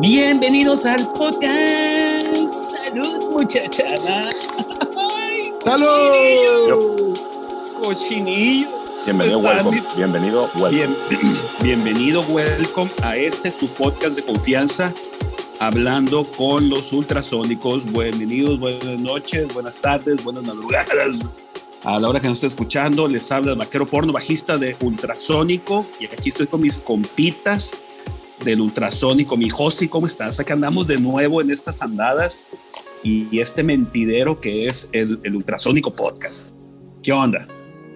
Bienvenidos al podcast. Salud, muchachada. ¡Salud! Cochinillo. Bienvenido, welcome. Bienvenido, welcome. Bien- bienvenido, welcome a este su podcast de confianza, hablando con los ultrasónicos. Bienvenidos, buenas noches, buenas tardes, buenas madrugadas. A la hora que nos esté escuchando, les habla el vaquero porno bajista de Ultrasónico. Y aquí estoy con mis compitas del Ultrasónico. Mi Josi, ¿cómo estás? Acá andamos de nuevo en estas andadas y, este mentidero que es el, el Ultrasónico Podcast. ¿Qué onda?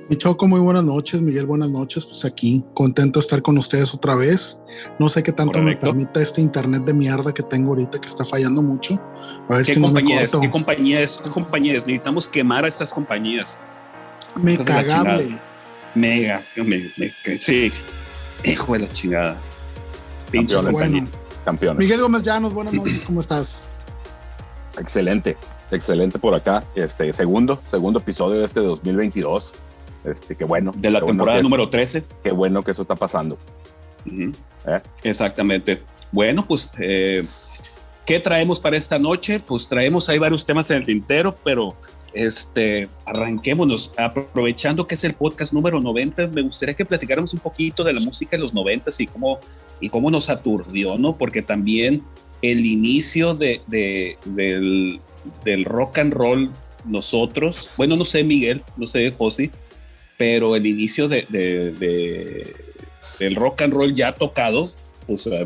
Mi Choco, muy buenas noches. Miguel, buenas noches. Pues aquí, contento de estar con ustedes otra vez. No sé qué tanto Correcto. me permita este internet de mierda que tengo ahorita que está fallando mucho. A ver ¿Qué si no me compañía es? corto. ¿Qué compañía es? ¿Qué compañía es? Necesitamos quemar a estas compañías. Me cagable. Mega. me- me- sí. Hijo de la chingada. Pinches Campeones. compañías. Bueno, Campeones. Miguel Gómez Llanos, buenas noches. ¿Cómo estás? Excelente, excelente por acá. Este segundo, segundo episodio de este 2022. Este, qué bueno. De la qué bueno temporada que- número 13. Qué bueno que eso está pasando. Ujú. ¿Eh? Exactamente. Bueno, pues, eh, ¿qué traemos para esta noche? Pues traemos ahí varios temas en el tintero, pero este, arranquémonos. Aprovechando que es el podcast número 90, me gustaría que platicáramos un poquito de la música de los 90 y cómo, y cómo nos aturdió, ¿no? Porque también el inicio de, de- del, del rock and roll, nosotros, bueno, no sé, Miguel, no sé, Josi, pero el inicio de, de- de- del rock and roll ya tocado, pues a,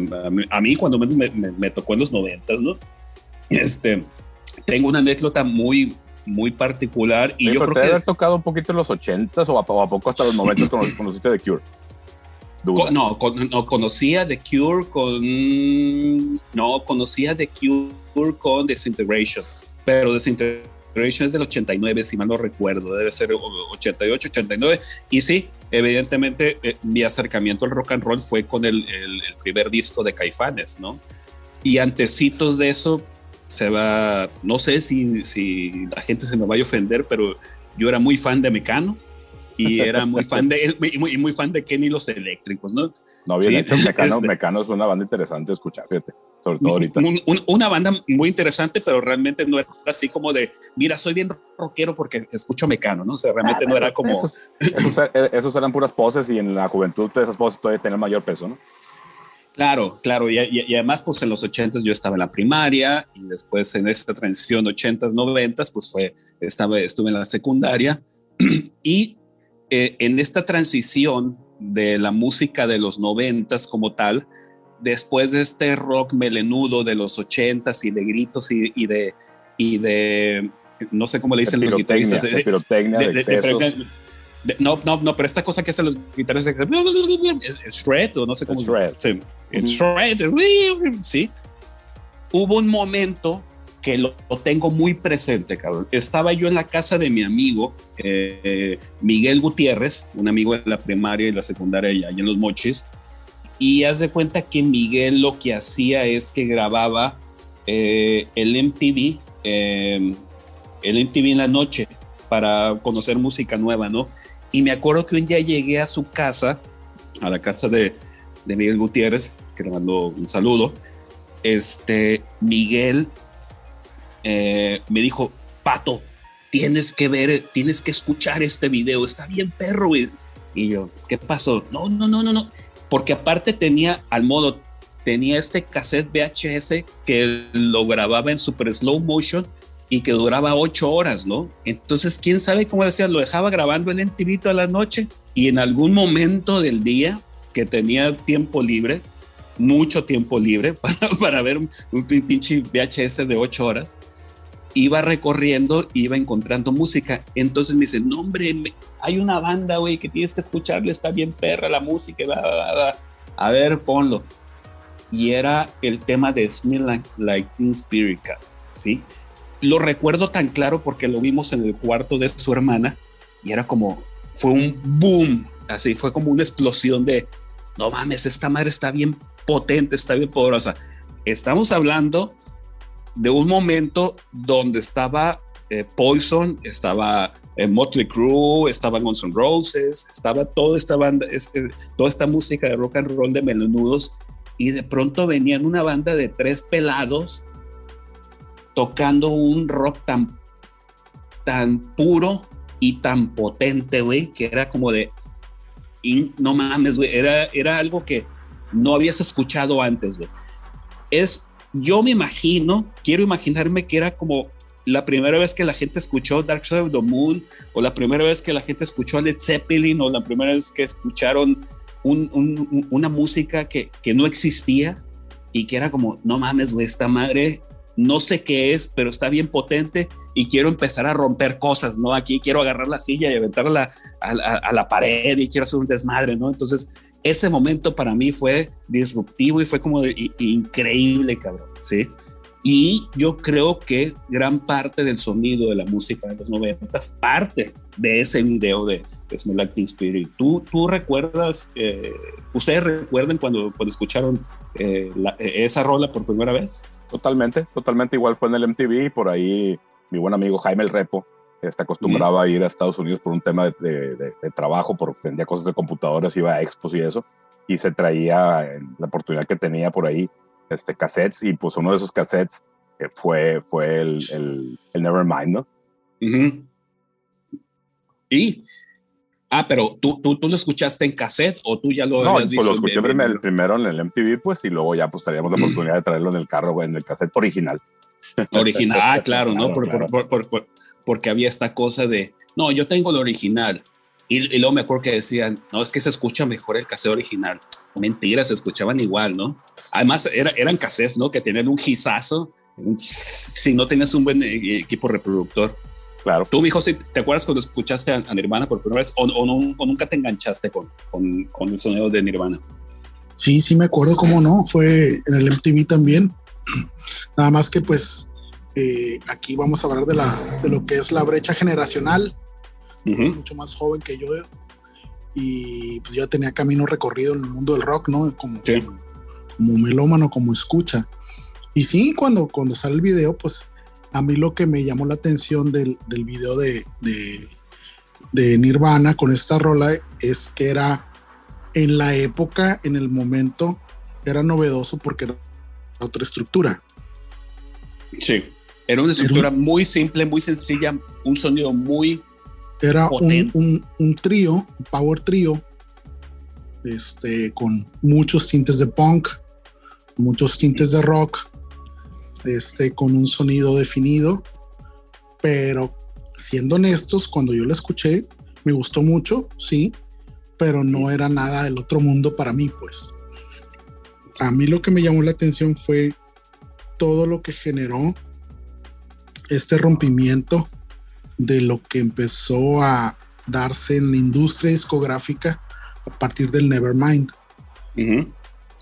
a mí- cuando me, me- me tocó en los 90, ¿no? Este, tengo una anécdota muy, muy particular y Sí, yo pero te creo debe que haber tocado un poquito en los 80s o a, o a poco hasta los 90 cuando conociste The Cure. No, con- no, conocía The Cure con. No, conocía The Cure con Disintegration. Pero Disintegration es del 89, si mal no recuerdo. Debe ser o- 88, 89. Y sí, evidentemente, eh, mi acercamiento al rock and roll fue con el, el- el primer disco de Caifanes, ¿no? Y antecitos de eso, se va. No sé si, si la gente se me vaya a ofender, pero yo era muy fan de Mecano. Y era muy fan de y muy, y muy fan de Kenny los eléctricos, ¿no? No, bien Sí, hecho. Mecano, este- Mecano es una banda interesante escuchar, fíjate. Sobre todo ahorita. Un- un- una banda muy interesante, pero realmente no era así como de, mira, soy bien rockero porque escucho Mecano, ¿no? O sea, realmente no era como... Esos, esos, eh, esos eran puras poses y en la juventud de esas poses todavía tenían mayor peso, ¿no? Claro, claro, y, y- y además pues en los 80 yo estaba en la primaria y después en esta transición 80s, 90s pues fue, estaba, estuve en la secundaria y eh, en esta transición de la música de los 90s como tal, después de este rock melenudo de los 80s y de gritos y, y de, y de, no sé cómo le dicen los guitarristas, de eh, de, de- no, no, no, pero esta cosa que hacen los guitarristas, shred o no sé cómo. Shred. Sí, shred, sí. Hubo un momento lo, tengo muy presente, cabrón. Estaba yo en la casa de mi amigo eh, Miguel Gutiérrez, un amigo de la primaria y la secundaria allá en Los Mochis, y haz de cuenta que Miguel lo que hacía es que grababa eh, el MTV, eh, el MTV en la noche para conocer música nueva, ¿no? Y me acuerdo que un día llegué a su casa, a la casa de, de Miguel Gutiérrez, que le mando un saludo. Este, Miguel eh, me dijo, Pato, tienes que ver, tienes que escuchar este video, está bien perro. Y yo, ¿qué pasó? No, no, no, no, no. Porque aparte tenía al modo, tenía este cassette VHS que lo grababa en super slow motion y que duraba ocho horas, ¿no? Entonces, quién sabe cómo decía, lo dejaba grabando en MTV toda la noche y en algún momento del día que tenía tiempo libre, mucho tiempo libre para, para ver un, un pin- pinche VHS de ocho horas, iba recorriendo, iba encontrando música. Entonces me dice, no, hombre, hay una banda, güey, que tienes que escucharle, está bien perra la música, bla, bla, bla". a ver, ponlo. Y era el tema de Smell Like, like ¿sí? Lo recuerdo tan claro porque lo vimos en el cuarto de su hermana y era como, fue un boom, así, fue como una explosión de, no mames, esta madre está bien potente, está bien poderosa. Estamos hablando de un momento donde estaba eh, Poison, estaba eh, Motley Crue, estaba Guns N' Roses, estaba toda esta banda, este, toda esta música de rock and roll de menudos y de pronto venían una banda de tres pelados tocando un rock tan, tan puro y tan potente, güey, que era como de, no mames, güey, era, era algo que no habías escuchado antes, güey. Es, yo me imagino, quiero imaginarme que era como la primera vez que la gente escuchó Dark Side of the Moon, o la primera vez que la gente escuchó Led Zeppelin, o la primera vez que escucharon una música que, que no existía y que era como, no mames, güey, esta madre no sé qué es, pero está bien potente y quiero empezar a romper cosas, ¿no? Aquí quiero agarrar la silla y aventarla a la, pared y quiero hacer un desmadre, ¿no? Entonces, ese momento para mí fue disruptivo y fue como increíble, cabrón, ¿sí? Y yo creo que gran parte del sonido de la música de los noventas parte de ese video de, Smell Like Spirit. ¿Tú, tú recuerdas, eh, ustedes recuerden cuando, cuando escucharon eh, esa rola por primera vez? Totalmente, totalmente igual fue en el MTV, por ahí mi buen amigo Jaime el Repo está acostumbraba a ir a Estados Unidos por un tema de, trabajo, porque vendía cosas de computadoras, iba a expos y eso, y se traía la oportunidad que tenía por ahí este, cassettes, y pues uno de esos cassettes eh, fue, fue el, el, el Nevermind, ¿no? Y Ah, pero ¿tú, tú, tú lo escuchaste en cassette o tú ya lo no, habías pues visto. lo escuché primero, primero en el MTV, pues, y luego ya pues teníamos la oportunidad de traerlo en el carro, en el cassette original. Original, ah, claro, ¿no? Por, Por, por, porque había esta cosa de, no, yo tengo el original. Y, luego me acuerdo que decían, no, es que se escucha mejor el cassette original. Mentira, se escuchaban igual, ¿no? Además, era, eran cassettes, ¿no? Que tenían un gizazo, si no tenías un buen eh, equipo reproductor. Claro. Tú, mi José, ¿te acuerdas cuando escuchaste a, Nirvana por primera vez o, nunca te enganchaste con, con, el sonido de Nirvana? Sí, sí me acuerdo cómo no, fue en el MTV también. Nada más que pues eh, aquí vamos a hablar de, la, de lo que es la brecha generacional. mucho más joven que yo y pues ya tenía camino recorrido en el mundo del rock, ¿no? Como, como, melómano, como escucha. Y sí, cuando, cuando sale el video, pues a mí lo que me llamó la atención del, del video de, de, Nirvana con esta rola es que era en la época, en el momento, era novedoso porque era otra estructura. Sí, era una estructura muy simple, muy sencilla, un sonido muy era un, un, trío, un power trío, este, con muchos tintes de punk, muchos tintes de rock, este, con un sonido definido, pero siendo honestos, cuando yo lo escuché, me gustó mucho, sí, pero no era nada del otro mundo para mí, pues. A mí lo que me llamó la atención fue todo lo que generó este rompimiento de lo que empezó a darse en la industria discográfica a partir del Nevermind.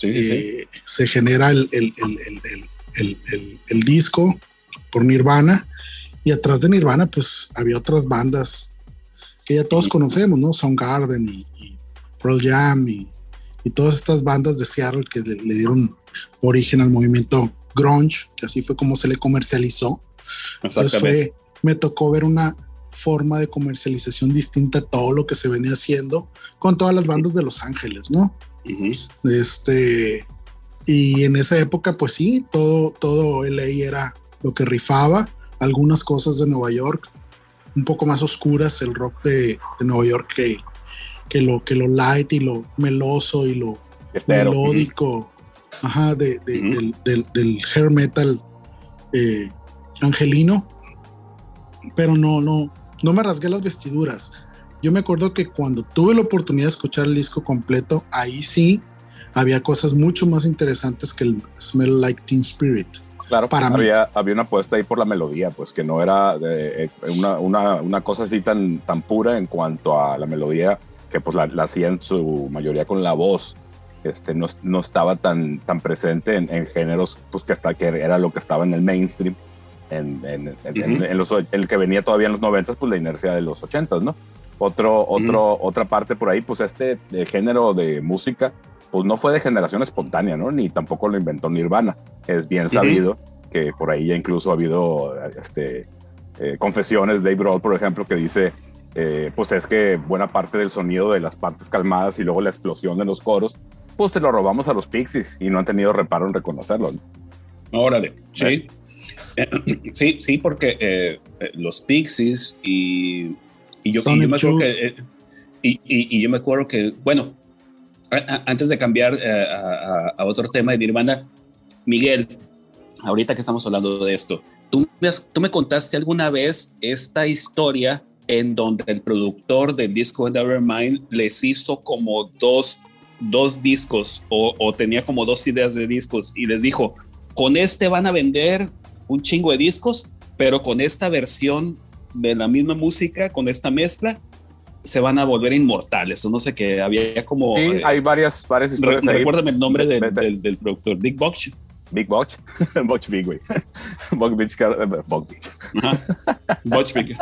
Eh, se genera el, el, disco por Nirvana y atrás de Nirvana pues había otras bandas que ya todos conocemos, ¿no? Soundgarden y, y Pearl Jam y, todas estas bandas de Seattle que le, dieron origen al movimiento grunge, que así fue como se le comercializó. Entonces me tocó ver una forma de comercialización distinta a todo lo que se venía haciendo con todas las bandas de Los Ángeles, ¿no? Este, y en esa época, pues sí, todo, todo LA era lo que rifaba, algunas cosas de Nueva York, un poco más oscuras, el rock de, Nueva York que, que, lo, que lo light y lo meloso y lo melódico, ajá, de, del, del, hair metal eh, angelino. Pero no, no, no me rasgué las vestiduras. Yo me acuerdo que cuando tuve la oportunidad de escuchar el disco completo, ahí sí había cosas mucho más interesantes que el Smell Like Teen Spirit. Claro, para había, había una apuesta ahí por la melodía, pues que no era eh, una, una, una, cosa así tan, tan pura en cuanto a la melodía, que pues la, la hacía en su mayoría con la voz. Este, no, no estaba tan, tan presente en, en, géneros pues que hasta que era lo que estaba en el mainstream en, en, en, los, el que venía todavía en los 90 pues la inercia de los 80 ¿no? Otro, otro, Otra parte por ahí, pues este género de música pues no fue de generación espontánea, ¿no? Ni tampoco lo inventó Nirvana. Es bien sabido que por ahí ya incluso ha habido este, eh, confesiones de Dave Grohl, por ejemplo, que dice, eh, pues es que buena parte del sonido de las partes calmadas y luego la explosión de los coros pues te lo robamos a los Pixies y no han tenido reparo en reconocerlo. Órale, sí. Sí, sí, porque eh, eh, los Pixies y, y, yo, y, yo, me acuerdo que, eh, y, y, yo me acuerdo que, bueno, antes de cambiar a, a, otro tema de Nirvana, Miguel, ahorita que estamos hablando de esto, ¿tú me, tú me contaste alguna vez esta historia en donde el productor del disco Nevermind les hizo como dos, dos discos o, o tenía como dos ideas de discos y les dijo, con este van a vender un chingo de discos, pero con esta versión de la misma música, con esta mezcla, se van a volver inmortales. No sé qué, había como... Sí, hay varias, varias historias. recuérdame el nombre del, del, productor, Big Box. Big Box, Box Big, güey. Box Beach, Box Beach.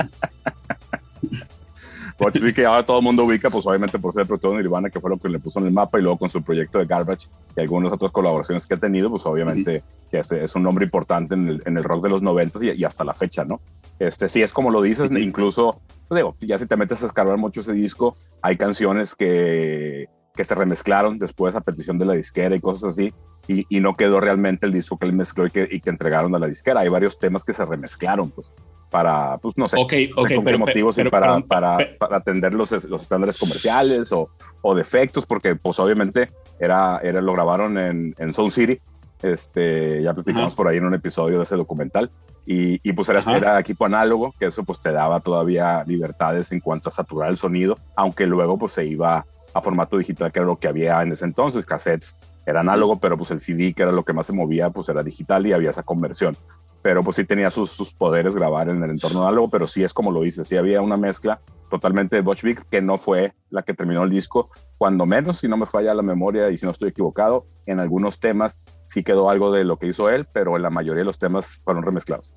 Big. que ahora todo el mundo ubica, pues obviamente por ser de Nirvana, que fue lo que le puso en el mapa, y luego con su proyecto de Garbage y algunas otras colaboraciones que ha tenido, pues obviamente que es, un nombre importante en el, en el rock de los 90 y, y, hasta la fecha, ¿no? Este, sí, es como lo dices, incluso, pues digo, ya si te metes a escarbar mucho ese disco, hay canciones que, que se remezclaron después a petición de la disquera y cosas así, y, y, no quedó realmente el disco que él mezcló y que, y que, entregaron a la disquera. Hay varios temas que se remezclaron, pues, para, pues, no sé, okay, okay, pero, motivos pero, para, para, para, atender los, los estándares comerciales o, o, defectos, porque, pues, obviamente, era, era, lo grabaron en, en Sound City. Este, ya platicamos por ahí en un episodio de ese documental. Y, y pues era, era, equipo análogo, que eso pues te daba todavía libertades en cuanto a saturar el sonido, aunque luego pues se iba a formato digital, que era lo que había en ese entonces, cassettes era análogo, pero pues el CD, que era lo que más se movía, pues era digital y había esa conversión. Pero pues sí tenía sus, sus poderes grabar en el entorno análogo, pero sí es como lo dice, sí había una mezcla totalmente de Butch Vig, que no fue la que terminó el disco, cuando menos, si no me falla la memoria y si no estoy equivocado, en algunos temas sí quedó algo de lo que hizo él, pero en la mayoría de los temas fueron remezclados.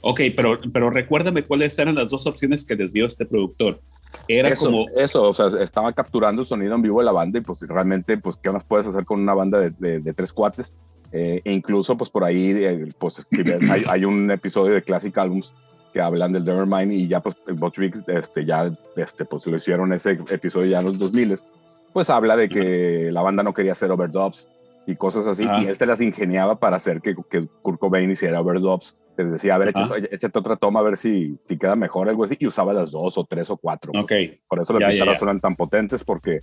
Ok, pero, pero recuérdame cuáles eran las dos opciones que les dio este productor. Era eso, como... Eso, o sea, estaba capturando el sonido en vivo de la banda y pues realmente, pues, ¿qué más puedes hacer con una banda de, de, de tres cuates? Eh, e incluso, pues, por ahí, eh, pues, si ves, hay, hay, un episodio de Classic Albums que hablan del Nevermind y ya, pues, Butch este, ya, este, pues, lo hicieron ese episodio ya en los 2000 pues habla de que la banda no quería hacer overdubs y cosas así, ah. y este las ingeniaba para hacer que, que Kurt Cobain hiciera overdubs te decía, a ver, échate, échate, otra toma a ver si, si queda mejor, algo así, y usaba las dos o tres o cuatro. Ok. Por eso las guitarras suenan tan potentes, porque,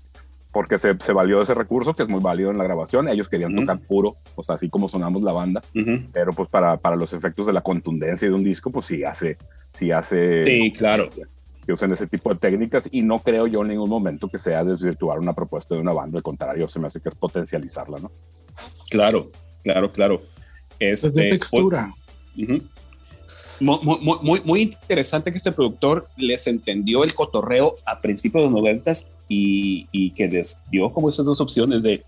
porque se, se, valió de ese recurso, que es muy válido en la grabación. Ellos querían tocar puro, o sea, así como sonamos la banda, pero pues para, para los efectos de la contundencia de un disco, pues sí hace, sí hace... Sí, claro. Que usen ese tipo de técnicas y no creo yo en ningún momento que sea desvirtuar una propuesta de una banda, al contrario, se me hace que es potencializarla, ¿no? Claro, claro, claro. Este, es de textura. Muy, muy, muy, interesante que este productor les entendió el cotorreo a principios de los noventas y, y, que les dio como esas dos opciones de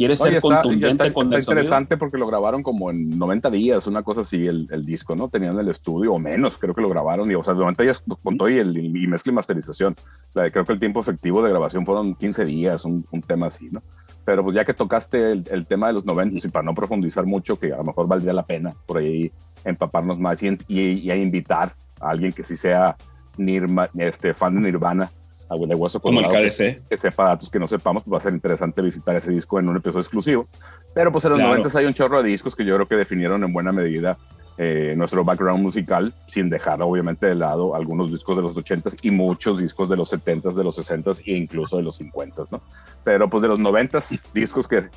quiere ser contundente está, con está el interesante porque lo grabaron como en 90 días, una cosa así, el, el, disco, ¿no? Tenían el estudio o menos, creo que lo grabaron, y, o sea, 90 días con todo y, el, y mezcla y masterización. La, creo que el tiempo efectivo de grabación fueron 15 días, un, un tema así, ¿no? Pero pues ya que tocaste el, el, tema de los 90 y para no profundizar mucho, que a lo mejor valdría la pena por ahí empaparnos más y, y, y a invitar a alguien que sí sea Nirma, este, fan de Nirvana, a Hueso Como el KDC. Que, que, sepa datos que no sepamos, pues va a ser interesante visitar ese disco en un episodio exclusivo. Pero pues en los claro. 90 hay un chorro de discos que yo creo que definieron en buena medida eh, nuestro background musical, sin dejar obviamente de lado algunos discos de los 80s y muchos discos de los 70s, de los 60s e incluso de los 50s, ¿no? Pero pues de los 90s, discos que,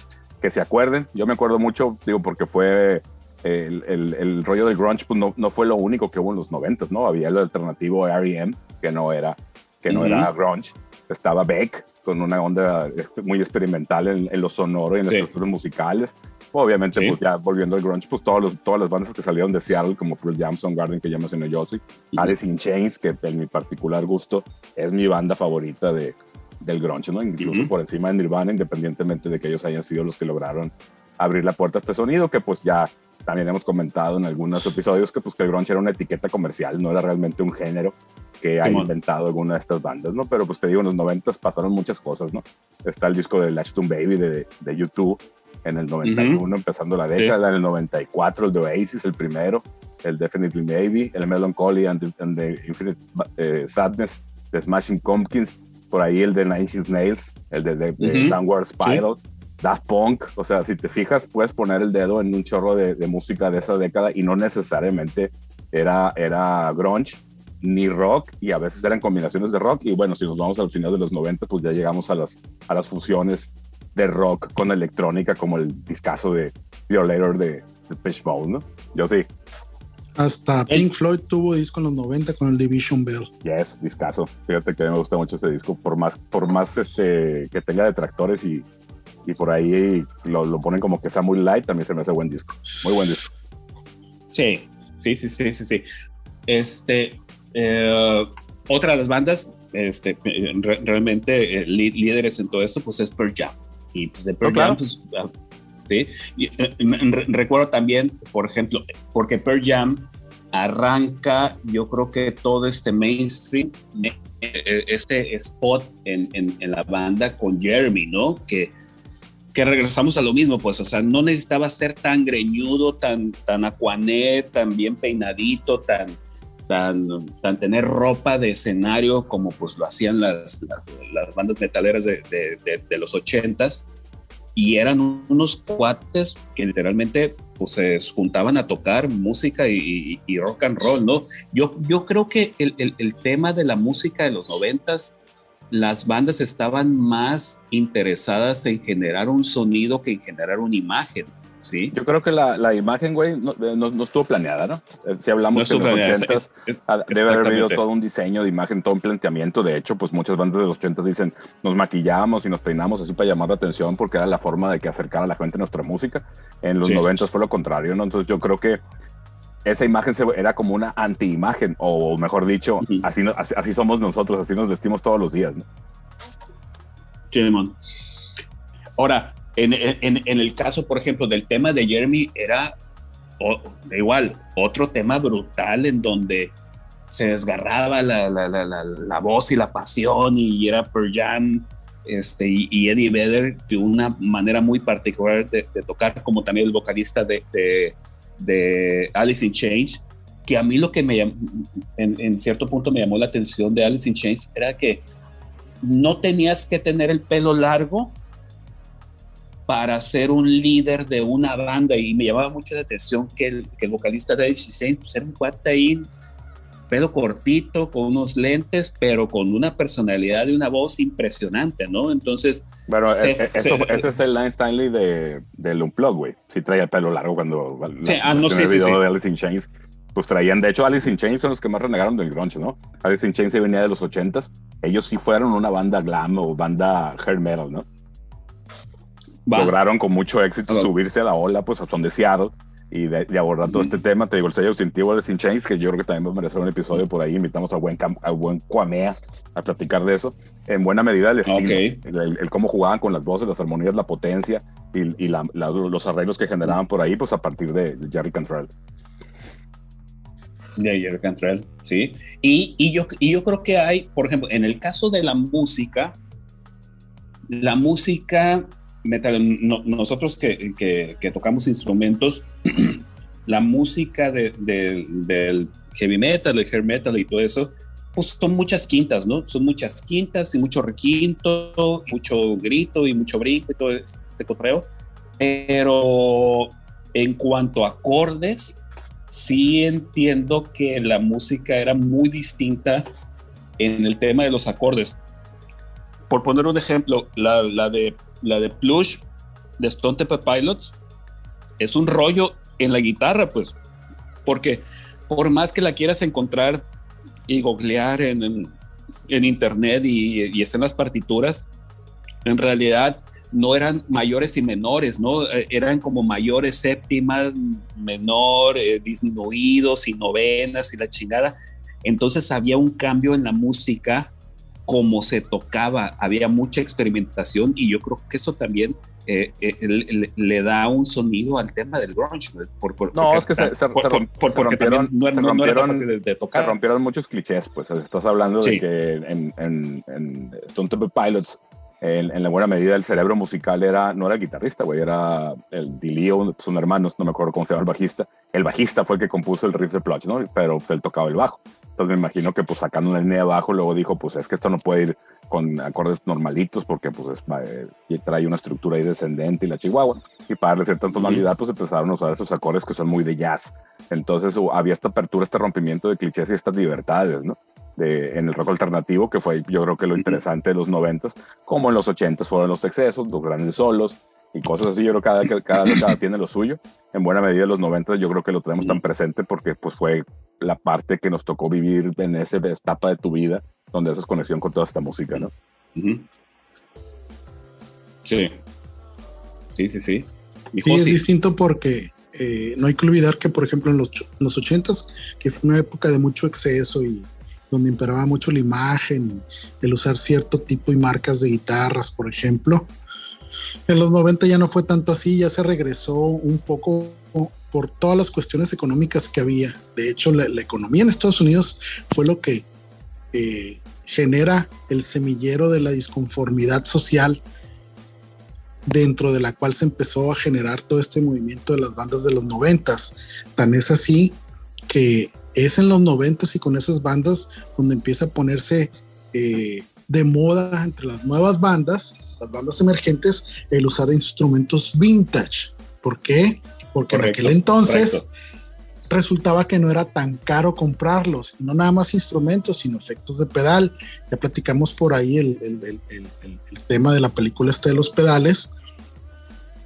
que se acuerden, yo me acuerdo mucho, digo, porque fue el, el, el, rollo del grunge pues no, no, fue lo único que hubo en los 90 ¿no? Había el alternativo R.E.M., que no era, que no uh -huh. era grunge. Estaba Beck, con una onda muy experimental en, en lo sonoro y en las sí. estructuras musicales. Obviamente, sí. pues ya volviendo al grunge, pues todos los, todas las bandas que salieron de Seattle, como Pearl Jam, Garden, que ya mencioné yo, sí. Alice in Chains, que en mi particular gusto es mi banda favorita de, del grunge, ¿no? Incluso uh -huh. por encima de Nirvana, independientemente de que ellos hayan sido los que lograron abrir la puerta a este sonido, que pues ya también hemos comentado en algunos episodios que, pues, que el grunge era una etiqueta comercial, no era realmente un género que ha inventado alguna de estas bandas, ¿no? Pero pues te digo, en los 90 pasaron muchas cosas, ¿no? Está el disco de Latchstone Baby de, de YouTube en el 91, uh -huh. empezando la década, sí. en el 94 el de Oasis, el primero, el Definitely Maybe, el Melancholy and the, and the Infinite uh, Sadness de Smashing Pumpkins, por ahí el de Nine Inch Nails, el de, de, uh -huh. Downward Spiral, sí. Daft Punk, o sea, si te fijas, puedes poner el dedo en un chorro de, música de esa década y no necesariamente era, era grunge ni rock y a veces eran combinaciones de rock y bueno, si nos vamos al final de los 90, pues ya llegamos a las, a las fusiones de rock con electrónica como el discazo de Violator de, de Fishbone, ¿no? Yo sí. Hasta Pink Floyd tuvo disco en los 90 con el Division Bell. Yes, discazo. Fíjate que me gusta mucho ese disco, por más, por más este, que tenga detractores y, y por ahí lo, lo, ponen como que sea muy light, también se me hace buen disco. Muy buen disco. Sí, sí, sí, sí, sí. sí. Este, eh, otra de las bandas, este, realmente eh, líderes en todo esto, pues es Pearl Jam. Y pues de Pearl Jam, pues, ah, ¿sí? Eh, recuerdo también, por ejemplo, porque Pearl Jam arranca, yo creo que todo este mainstream, este spot en, en, en la banda con Jeremy, ¿no? Que que regresamos a lo mismo, pues, o sea, no necesitaba ser tan greñudo, tan, tan tan bien peinadito, tan, tan, tener ropa de escenario como pues lo hacían las, las, bandas metaleras de, de, los ochentas. Y eran unos cuates que literalmente pues se juntaban a tocar música y, rock and roll, ¿no? Yo, yo creo que el, el, el tema de la música de los noventas las bandas estaban más interesadas en generar un sonido que en generar una imagen. ¿sí? Yo creo que la, la imagen, güey, no, no, estuvo planeada, ¿no? Eh, si hablamos de los ochentas, debe haber habido todo un diseño de imagen, todo un planteamiento. De hecho, pues muchas bandas de los ochentas dicen, nos maquillamos y nos peinamos así para llamar la atención porque era la forma de que acercara a la gente nuestra música. En los noventas fue lo contrario, ¿no? Entonces yo creo que esa imagen era como una anti-imagen, o mejor dicho, así, así, somos nosotros, así nos vestimos todos los días. ¿no? Ahora, en, en, en, el caso, por ejemplo, del tema de Jeremy, era igual, otro tema brutal en donde se desgarraba la, la, la, la voz y la pasión y era Per Jam este, y, Eddie Vedder de una manera muy particular de, tocar, como también el vocalista de de Alice in Change, que a mí lo que me en, cierto punto me llamó la atención de Alice in Chains era que no tenías que tener el pelo largo para ser un líder de una banda y me llamaba mucho la atención que el, vocalista de Alice in Chains pues, era un cuate pelo cortito, con unos lentes, pero con una personalidad y una voz impresionante, ¿no? Entonces... Bueno, e, e, ese es el Line Stanley de, del Unplug, güey. Sí traía el pelo largo cuando... Sí, ah, no sé, el video de Alice in Chains. Pues traían, de hecho, Alice in Chains son los que más renegaron del grunge, ¿no? Alice in Chains se venía de los ochentas. Ellos sí fueron una banda glam o banda hair metal, ¿no? Lograron con mucho éxito subirse a la ola, pues, a son de Seattle y de, abordar todo este tema. Te digo, el sello distintivo de Sin Chains, que yo creo que también va a merecer un episodio por ahí. Invitamos a buen, a buen Cuamea a platicar de eso. En buena medida el estilo, el, cómo jugaban con las voces, las armonías, la potencia y, y los arreglos que generaban por ahí, pues a partir de, Jerry Cantrell. De Jerry Cantrell, sí. Y, y, yo, y yo creo que hay, por ejemplo, en el caso de la música, la música nosotros que, tocamos instrumentos, la música del heavy metal, el hair metal y todo eso, pues son muchas quintas, ¿no? Son muchas quintas y mucho requinto, mucho grito y mucho brinco y todo este cotreo. Pero en cuanto a acordes, sí entiendo que la música era muy distinta en el tema de los acordes. Por poner un ejemplo, la, la de la de Plush de Stone Temple Pilots es un rollo en la guitarra, pues, porque por más que la quieras encontrar y googlear en, en, internet y, y estén las partituras, en realidad no eran mayores y menores, ¿no? Eh, eran como mayores séptimas, menor, eh, disminuidos y novenas y la chingada. Entonces había un cambio en la música cómo se tocaba, había mucha experimentación y yo creo que eso también eh, eh, le, da un sonido al tema del grunge. no, es que se, rompieron, rompieron, muchos clichés, pues estás hablando de que en, en, Stone Temple Pilots en, la buena medida el cerebro musical era, no era el guitarrista, güey, era el Dilio, son hermanos, no me acuerdo cómo se llama el bajista. El bajista fue el que compuso el riff de Plutch, ¿no? Pero pues, él tocaba el bajo. Entonces me imagino que pues sacando una línea de bajo, luego dijo, pues es que esto no puede ir con acordes normalitos porque pues es, eh, trae una estructura ahí descendente y la chihuahua. Y para darle cierta tonalidad, pues empezaron a usar esos acordes que son muy de jazz. Entonces había esta apertura, este rompimiento de clichés y estas libertades, ¿no? En el rock alternativo, que fue yo creo que lo interesante de los noventas, como en los ochentas fueron los excesos, los grandes solos y cosas así. Yo creo que cada, cada década tiene lo suyo. En buena medida los noventas yo creo que lo tenemos tan presente porque pues fue la parte que nos tocó vivir en esa etapa de tu vida donde haces conexión con toda esta música, ¿no? Sí. Sí, sí, sí. Y es distinto porque eh, no hay que olvidar que, por ejemplo, en los, en los 80s, que fue una época de mucho exceso y donde imperaba mucho la imagen, el usar cierto tipo y marcas de guitarras, por ejemplo. En los 90 ya no fue tanto así, ya se regresó un poco por todas las cuestiones económicas que había. De hecho, la, economía en Estados Unidos fue lo que eh, genera el semillero de la disconformidad social dentro de la cual se empezó a generar todo este movimiento de las bandas de los noventas. Tan es así que es en los noventas y con esas bandas donde empieza a ponerse eh, de moda entre las nuevas bandas, las bandas emergentes, el usar instrumentos vintage. ¿Por qué? Porque en aquel entonces resultaba que no era tan caro comprarlos, no nada más instrumentos, sino efectos de pedal. Ya platicamos por ahí el, tema de la película este de los pedales,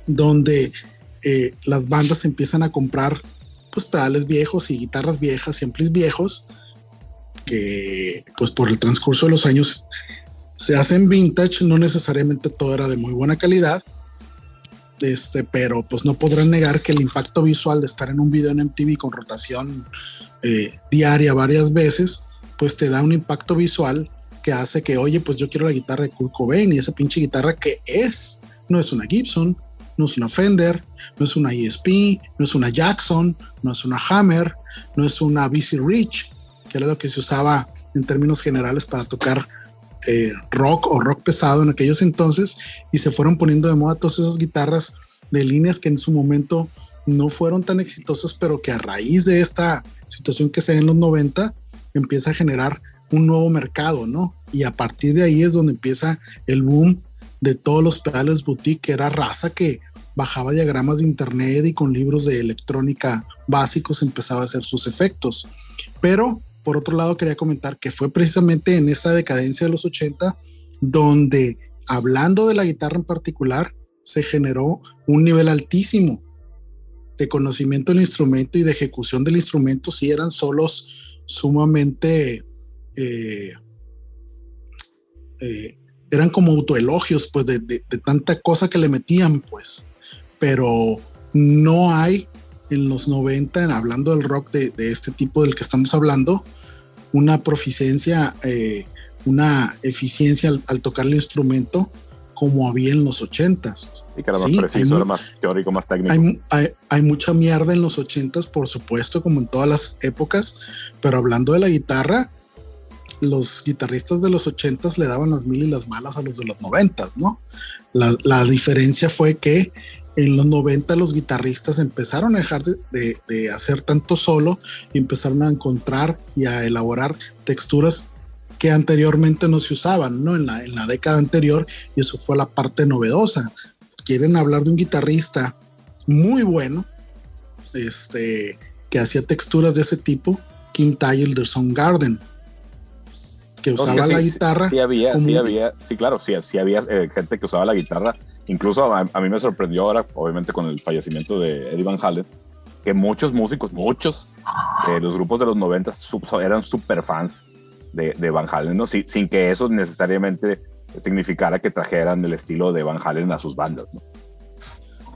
donde eh, las bandas empiezan a comprar pedales viejos y guitarras viejas y amplis viejos que pues por el transcurso de los años se hacen vintage, no necesariamente todo era de muy buena calidad, este, pero pues no podrán negar que el impacto visual de estar en un video en MTV con rotación eh, diaria varias veces, pues te da un impacto visual que hace que, oye, pues yo quiero la guitarra de Kurt Cobain y esa pinche guitarra que es, no es una Gibson, no es una Fender, no es una ESP, no es una Jackson, no es una Hammer, no es una BC Rich, que era lo que se usaba en términos generales para tocar eh, rock o rock pesado en aquellos entonces y se fueron poniendo de moda todas esas guitarras de líneas que en su momento no fueron tan exitosas, pero que a raíz de esta situación que se da en los 90 empieza a generar un nuevo mercado, ¿no? Y a partir de ahí es donde empieza el boom de todos los pedales boutique, que era raza que bajaba diagramas de internet y con libros de electrónica básicos empezaba a hacer sus efectos. Pero por otro lado quería comentar que fue precisamente en esa decadencia de los 80 donde hablando de la guitarra en particular se generó un nivel altísimo de conocimiento del instrumento y de ejecución del instrumento si eran solos sumamente eh, eh, eran como autoelogios pues de, de, tanta cosa que le metían pues pero no hay en los 90, hablando del rock de, este tipo del que estamos hablando, una proficiencia, eh, una eficiencia al, tocar el instrumento como había en los 80s. Y que era más preciso, era más teórico, más técnico. Hay, mucha mierda en los 80s, por supuesto, como en todas las épocas, pero hablando de la guitarra, los guitarristas de los 80s le daban las mil y las malas a los de los 90, ¿no? La, diferencia fue que en los 90 los guitarristas empezaron a dejar de, hacer tanto solo y empezaron a encontrar y a elaborar texturas que anteriormente no se usaban, ¿no? En la, en la década anterior, y eso fue la parte novedosa. Quieren hablar de un guitarrista muy bueno, este, que hacía texturas de ese tipo, Kim Tyler de Garden, que usaba la guitarra. Sí, había, sí había, sí, claro, sí, sí había eh, gente que usaba la guitarra Incluso a, mí me sorprendió ahora, obviamente con el fallecimiento de Eddie Van Halen, que muchos músicos, muchos, de los grupos de los 90 eran súper fans de, de, Van Halen, ¿no? sin que eso necesariamente significara que trajeran el estilo de Van Halen a sus bandas. ¿no?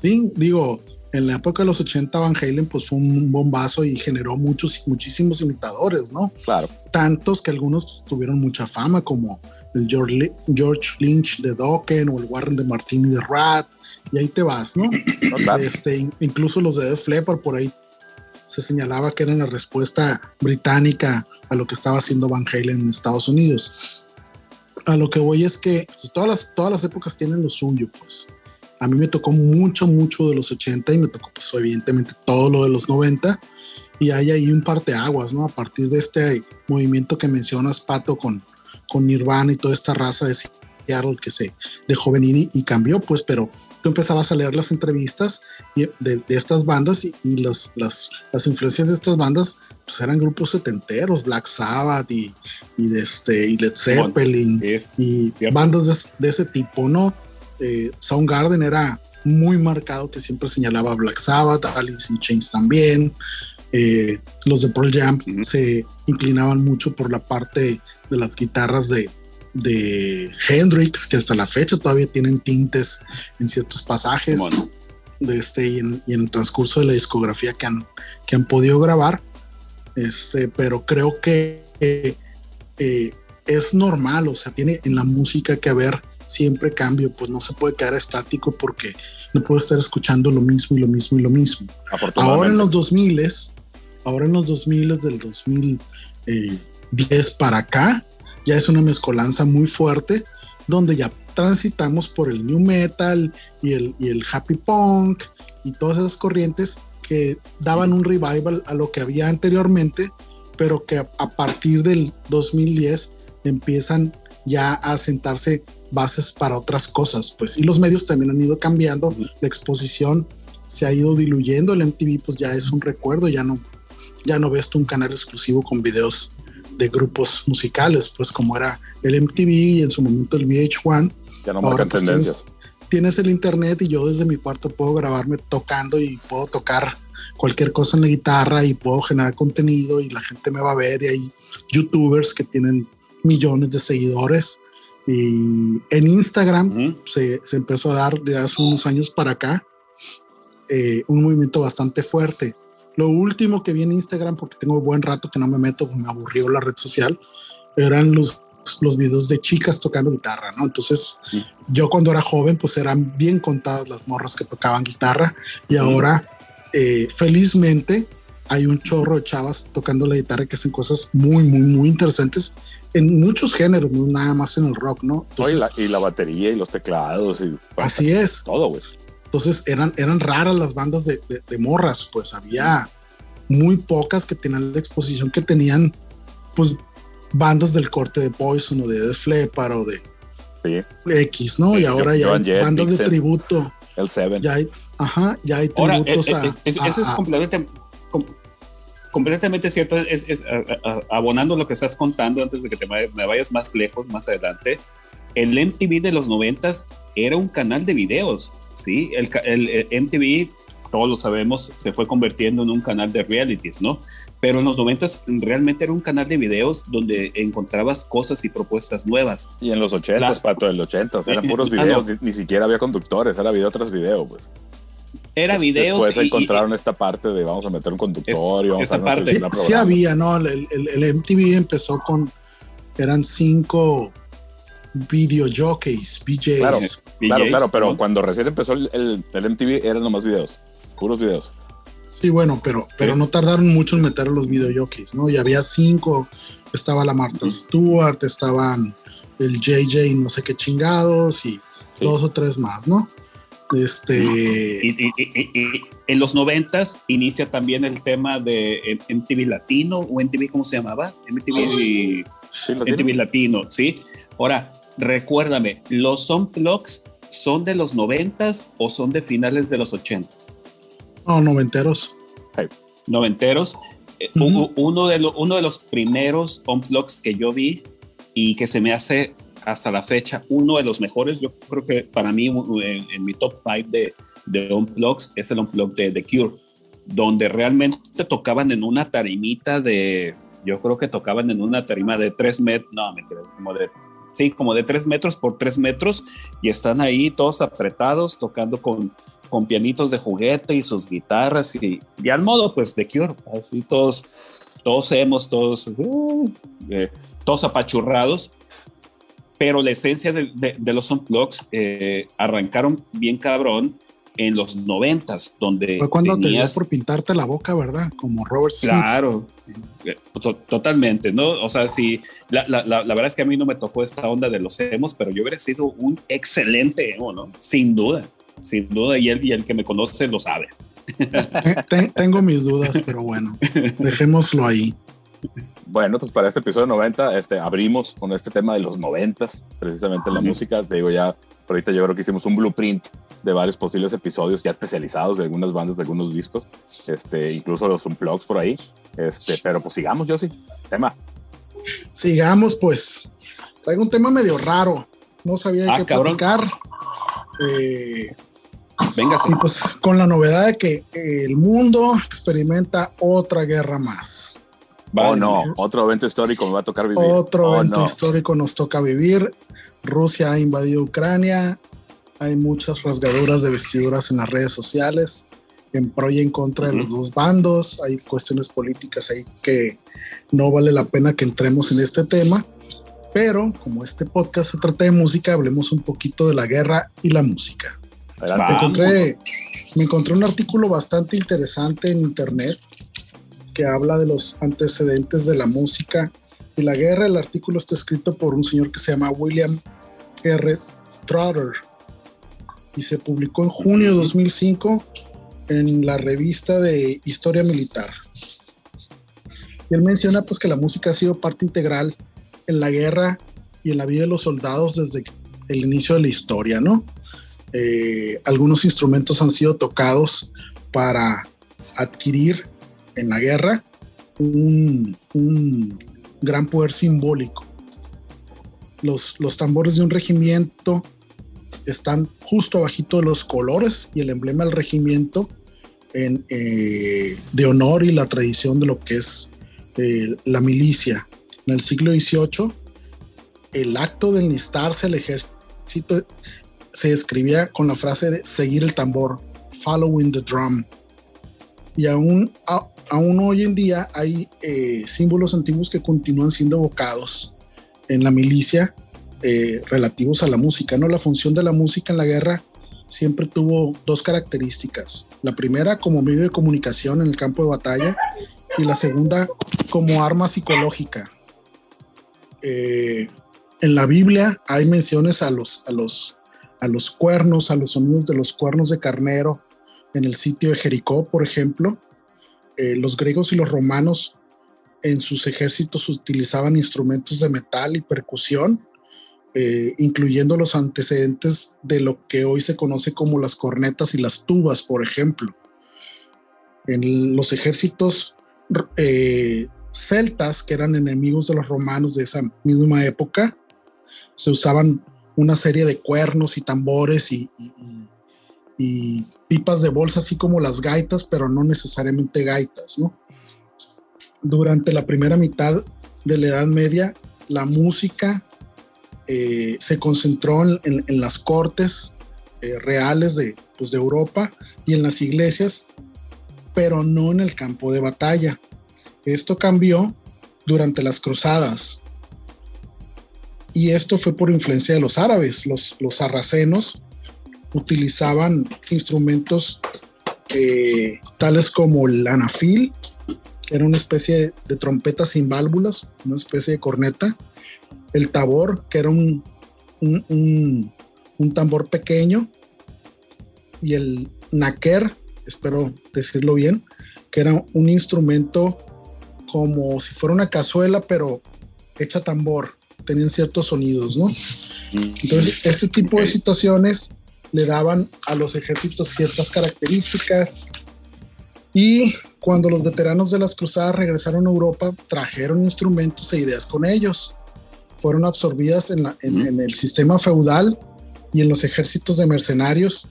Sí, digo, en la época de los 80 Van Halen pues fue un bombazo y generó muchos, muchísimos imitadores, ¿no? Claro. Tantos que algunos tuvieron mucha fama como el George, Lynch de Dokken o el Warren de Martini de Rat, y ahí te vas, ¿no? este, incluso los de Def Leppard por ahí se señalaba que eran la respuesta británica a lo que estaba haciendo Van Halen en Estados Unidos. a lo que voy es que pues, todas, las, todas las épocas tienen lo suyo, pues. A mí me tocó mucho, mucho de los 80 y me tocó, pues, evidentemente todo lo de los 90. Y hay ahí un parteaguas, ¿no? A partir de este movimiento que mencionas, Pato, con, con Nirvana y toda esta raza de Seattle que se dejó venir y, cambió, pues, pero tú empezabas a leer las entrevistas de, de estas bandas y, y las, las, las, influencias de estas bandas pues eran grupos setenteros, Black Sabbath y, y, de este, y Led Zeppelin y bandas de, ese tipo, ¿no? Eh, Soundgarden era muy marcado que siempre señalaba Black Sabbath, Alice in Chains también. Eh, los de Pearl Jam se inclinaban mucho por la parte de las guitarras de, de Hendrix, que hasta la fecha todavía tienen tintes en ciertos pasajes de este, y en, y, en, el transcurso de la discografía que han, que han podido grabar. Este, pero creo que eh, es normal, o sea, tiene en la música que haber siempre cambio, pues no se puede quedar estático porque no puedo estar escuchando lo mismo y lo mismo y lo mismo. Ahora en los 2000, ahora en los 2000 del 2010 para acá, ya es una mezcolanza muy fuerte donde ya transitamos por el new metal y el, y el happy punk y todas esas corrientes que daban un revival a lo que había anteriormente, pero que a partir del 2010 empiezan ya a sentarse bases para otras cosas, pues y los medios también han ido cambiando, la exposición se ha ido diluyendo, el MTV pues ya es un recuerdo, ya no ya no ves tú un canal exclusivo con videos de grupos musicales, pues como era el MTV y en su momento el VH1. Ya no marcan pues, tendencias. tienes el internet y yo desde mi cuarto puedo grabarme tocando y puedo tocar cualquier cosa en la guitarra y puedo generar contenido y la gente me va a ver y hay youtubers que tienen millones de seguidores y en Instagram se, se, empezó a dar de hace unos años para acá eh, un movimiento bastante fuerte. Lo último que vi en Instagram, porque tengo buen rato que no me meto, me aburrió la red social, eran los los videos de chicas tocando guitarra, ¿no? Entonces, yo cuando era joven, pues eran bien contadas las morras que tocaban guitarra. Y ahora, eh, felizmente, hay un chorro de chavas tocando la guitarra que hacen cosas muy, muy, muy interesantes en muchos géneros, no nada más en el rock, ¿no? y, la, batería y los teclados. Y, así es. Todo, güey. Entonces eran, eran raras las bandas de, de, morras, pues había muy pocas que tenían la exposición que tenían, pues bandas del corte de Poison o de Def Leppard o de X, ¿no? y ahora ya hay bandas de tributo. El Seven. Ya hay, ajá, ya hay tributos eh, eh, Eso es completamente, completamente cierto. Es, abonando lo que estás contando antes de que te me vayas más lejos, más adelante. El MTV de los noventas era un canal de videos, ¿sí? El, el, el MTV todos lo sabemos, se fue convirtiendo en un canal de realities, ¿no? Pero en los 90 realmente era un canal de videos donde encontrabas cosas y propuestas nuevas. Y en los 80, Pato, en los 80 eran puros ah, videos, ni, siquiera había conductores, era video tras video, pues. Era videos. Después encontraron esta parte de vamos a meter un conductor y vamos a parte. Sí, sí, había, ¿no? El, el, MTV empezó con. Eran cinco video jockeys, BJs. Claro, claro, claro, pero cuando recién empezó el, el, MTV eran nomás videos puros videos. Sí, bueno, pero, pero no tardaron mucho en meter los videojockeys, ¿no? Y había cinco, estaba la Martha Stewart, estaban el JJ no sé qué chingados y dos o tres más, ¿no? Este... Y, en los noventas inicia también el tema de MTV Latino o MTV, ¿cómo se llamaba? MTV, MTV Latino, ¿sí? Ahora, recuérdame, ¿los Unplugs son de los noventas o son de finales de los ochentas? No, noventeros. Noventeros. Eh, uno, de uno de los primeros unplugs que yo vi y que se me hace hasta la fecha uno de los mejores, yo creo que para mí en, mi top 5 de, de unplugs es el unplug de The Cure, donde realmente tocaban en una tarimita de, yo creo que tocaban en una tarima de 3 metros, no, mentiras, como de, sí, como de 3 metros por 3 metros y están ahí todos apretados tocando con con pianitos de juguete y sus guitarras y, y al modo pues de Cure, así todos, todos hemos, todos, eh, todos apachurrados, pero la esencia de, de, los Unplugs eh, arrancaron bien cabrón en los noventas, donde fue cuando te dio por pintarte la boca, ¿verdad? Como Robert Smith. Claro, eh, totalmente, ¿no? O sea, sí, la, la, la, verdad es que a mí no me tocó esta onda de los emos, pero yo hubiera sido un excelente emo, ¿no? Sin duda, sin duda, y él y el que me conoce lo sabe. Tengo mis dudas, pero bueno, dejémoslo ahí. Bueno, pues para este episodio 90, este, abrimos con este tema de los 90, precisamente la música. Te digo, ya ahorita yo creo que hicimos un blueprint de varios posibles episodios ya especializados de algunas bandas, de algunos discos, este, incluso los unplugs por ahí. Este, pero pues sigamos, yo sí. Tema. Sigamos, pues. Traigo un tema medio raro. No sabía ah, qué platicar. Eh, Venga, Y pues con la novedad de que el mundo experimenta otra guerra más. Oh, no, otro evento histórico me va a tocar vivir. Otro oh, evento histórico nos toca vivir. Rusia ha invadido Ucrania. Hay muchas rasgaduras de vestiduras en las redes sociales, en pro y en contra de los dos bandos. Hay cuestiones políticas ahí que no vale la pena que entremos en este tema. Pero como este podcast se trata de música, hablemos un poquito de la guerra y la música. Me encontré, me encontré un artículo bastante interesante en internet que habla de los antecedentes de la música y la guerra. El artículo está escrito por un señor que se llama William R. Trotter y se publicó en junio de 2005 en la revista de Historia Militar. Él menciona pues que la música ha sido parte integral en la guerra y en la vida de los soldados desde el inicio de la historia, ¿no? Eh, algunos instrumentos han sido tocados para adquirir en la guerra un, gran poder simbólico. Los, los, tambores de un regimiento están justo abajito de los colores y el emblema del regimiento en, eh, de honor y la tradición de lo que es eh, la milicia. En el siglo XVIII, el acto de enlistarse al ejército se describía con la frase de seguir el tambor, following the drum. Y aún, aún hoy en día hay eh, símbolos antiguos que continúan siendo evocados en la milicia eh, relativos a la música. ¿no? La función de la música en la guerra siempre tuvo dos características. La primera como medio de comunicación en el campo de batalla y la segunda como arma psicológica. Eh, en la Biblia hay menciones a los, a los a los cuernos, a los sonidos de los cuernos de carnero en el sitio de Jericó, por ejemplo. Eh, los griegos y los romanos en sus ejércitos utilizaban instrumentos de metal y percusión, eh, incluyendo los antecedentes de lo que hoy se conoce como las cornetas y las tubas, por ejemplo. En los ejércitos eh, celtas, que eran enemigos de los romanos de esa misma época, se usaban una serie de cuernos y tambores y, pipas de bolsa, así como las gaitas, pero no necesariamente gaitas. Durante la primera mitad de la Edad Media, la música eh, se concentró en, las cortes eh, reales de, pues, de Europa y en las iglesias, pero no en el campo de batalla. Esto cambió durante las cruzadas, y esto fue por influencia de los árabes. Los, los sarracenos utilizaban instrumentos eh, tales como el anafil, que era una especie de trompeta sin válvulas, una especie de corneta, el tabor, que era un, un, un, tambor pequeño, y el naquer, espero decirlo bien, que era un instrumento como si fuera una cazuela, pero hecha tambor tenían ciertos sonidos, ¿no? Entonces, este tipo de situaciones le daban a los ejércitos ciertas características y cuando los veteranos de las cruzadas regresaron a Europa, trajeron instrumentos e ideas con ellos. Fueron absorbidas en, el sistema feudal y en los ejércitos de mercenarios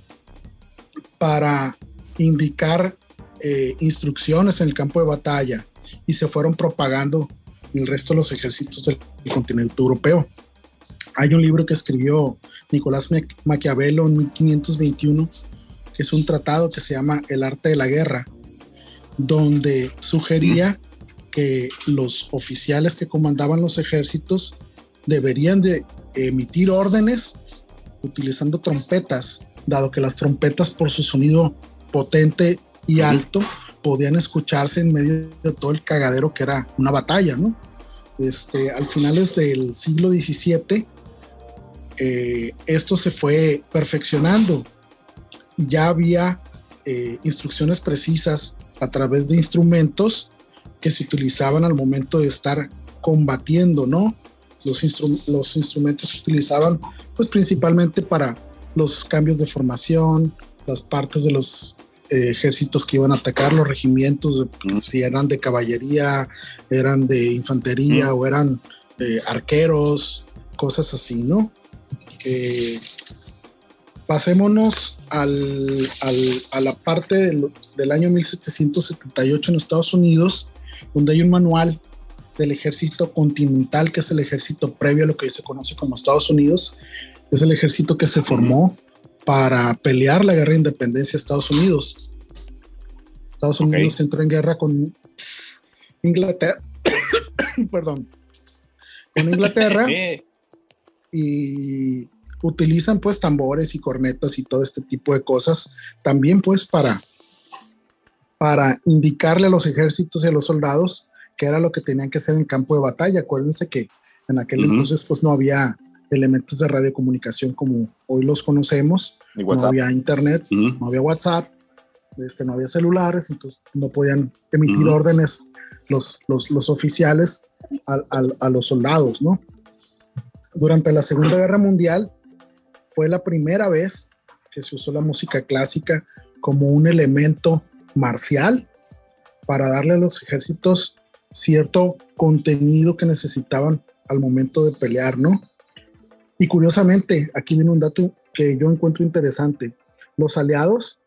para indicar eh, instrucciones en el campo de batalla y se fueron propagando el resto de los ejércitos del continente europeo. Hay un libro que escribió Nicolás Maquiavelo en 1521, que es un tratado que se llama El arte de la guerra, donde sugería que los oficiales que comandaban los ejércitos deberían de emitir órdenes utilizando trompetas dado que las trompetas por su sonido potente y alto podían escucharse en medio de todo el cagadero que era una batalla, ¿no? Este, al finales del siglo XVII, eh, esto se fue perfeccionando. Ya había eh, instrucciones precisas a través de instrumentos que se utilizaban al momento de estar combatiendo, ¿no? Los, los instrumentos se utilizaban pues principalmente para los cambios de formación, las partes de los eh, ejércitos que iban a atacar, los regimientos, si eran de caballería, eran de infantería o eran eh, arqueros, cosas así, ¿no? Eh, pasémonos al, a la parte del, del, año 1778 en Estados Unidos, donde hay un manual del ejército continental, que es el ejército previo a lo que se conoce como Estados Unidos. Es el ejército que se formó para pelear la guerra de independencia de Estados Unidos. Estados Unidos entró en guerra con Inglaterra, perdón, con Inglaterra y utilizan pues tambores y cornetas y todo este tipo de cosas también pues para para indicarle a los ejércitos y a los soldados que era lo que tenían que hacer en campo de batalla. Acuérdense que en aquel entonces pues no había elementos de radiocomunicación como hoy los conocemos, no había internet, no había WhatsApp, este, no había celulares, entonces no podían emitir órdenes los, los, los oficiales a, a, los soldados, ¿no? Durante la Segunda Guerra Mundial fue la primera vez que se usó la música clásica como un elemento marcial para darle a los ejércitos cierto contenido que necesitaban al momento de pelear, ¿no? Y curiosamente, aquí viene un dato que yo encuentro interesante. Los aliados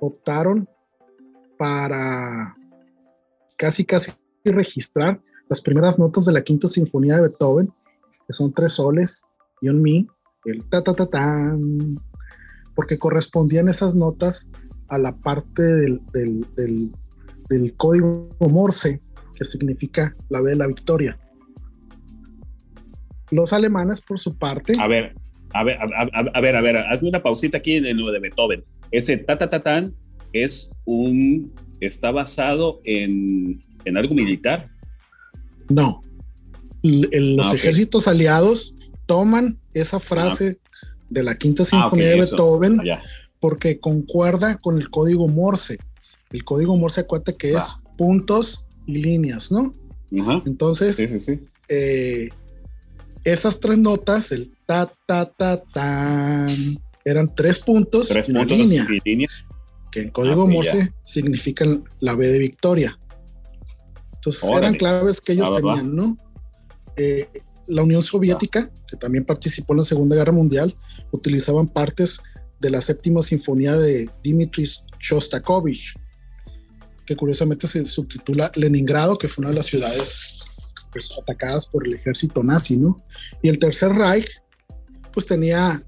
optaron para casi, casi registrar las primeras notas de la quinta sinfonía de Beethoven, que son tres soles y un mi, el ta ta ta tan, porque correspondían esas notas a la parte del, del, del código Morse, que significa la B de la victoria. Los alemanes, por su parte. A ver, a ver, a, ver, a ver, hazme una pausita aquí en lo de Beethoven. Ese ta ta ta tan es un. está basado en, en algo militar. No. Los ah, ejércitos aliados toman esa frase de la quinta ah, sinfonía de Beethoven ah, porque concuerda con el código Morse. El código Morse acuérdate que es puntos y líneas, ¿no? Entonces, sí, sí, sí. Eh, esas tres notas, el ta, ta, ta, tan, eran tres puntos, tres y puntos línea, línea, que en código ah, Morse significan la B de victoria. Entonces eran claves que ellos tenían, ¿no? Eh, la Unión Soviética, que también participó en la Segunda Guerra Mundial, utilizaban partes de la séptima sinfonía de Dmitri Shostakovich, que curiosamente se subtitula Leningrado, que fue una de las ciudades pues, atacadas por el ejército nazi, ¿no? Y el Tercer Reich, pues tenía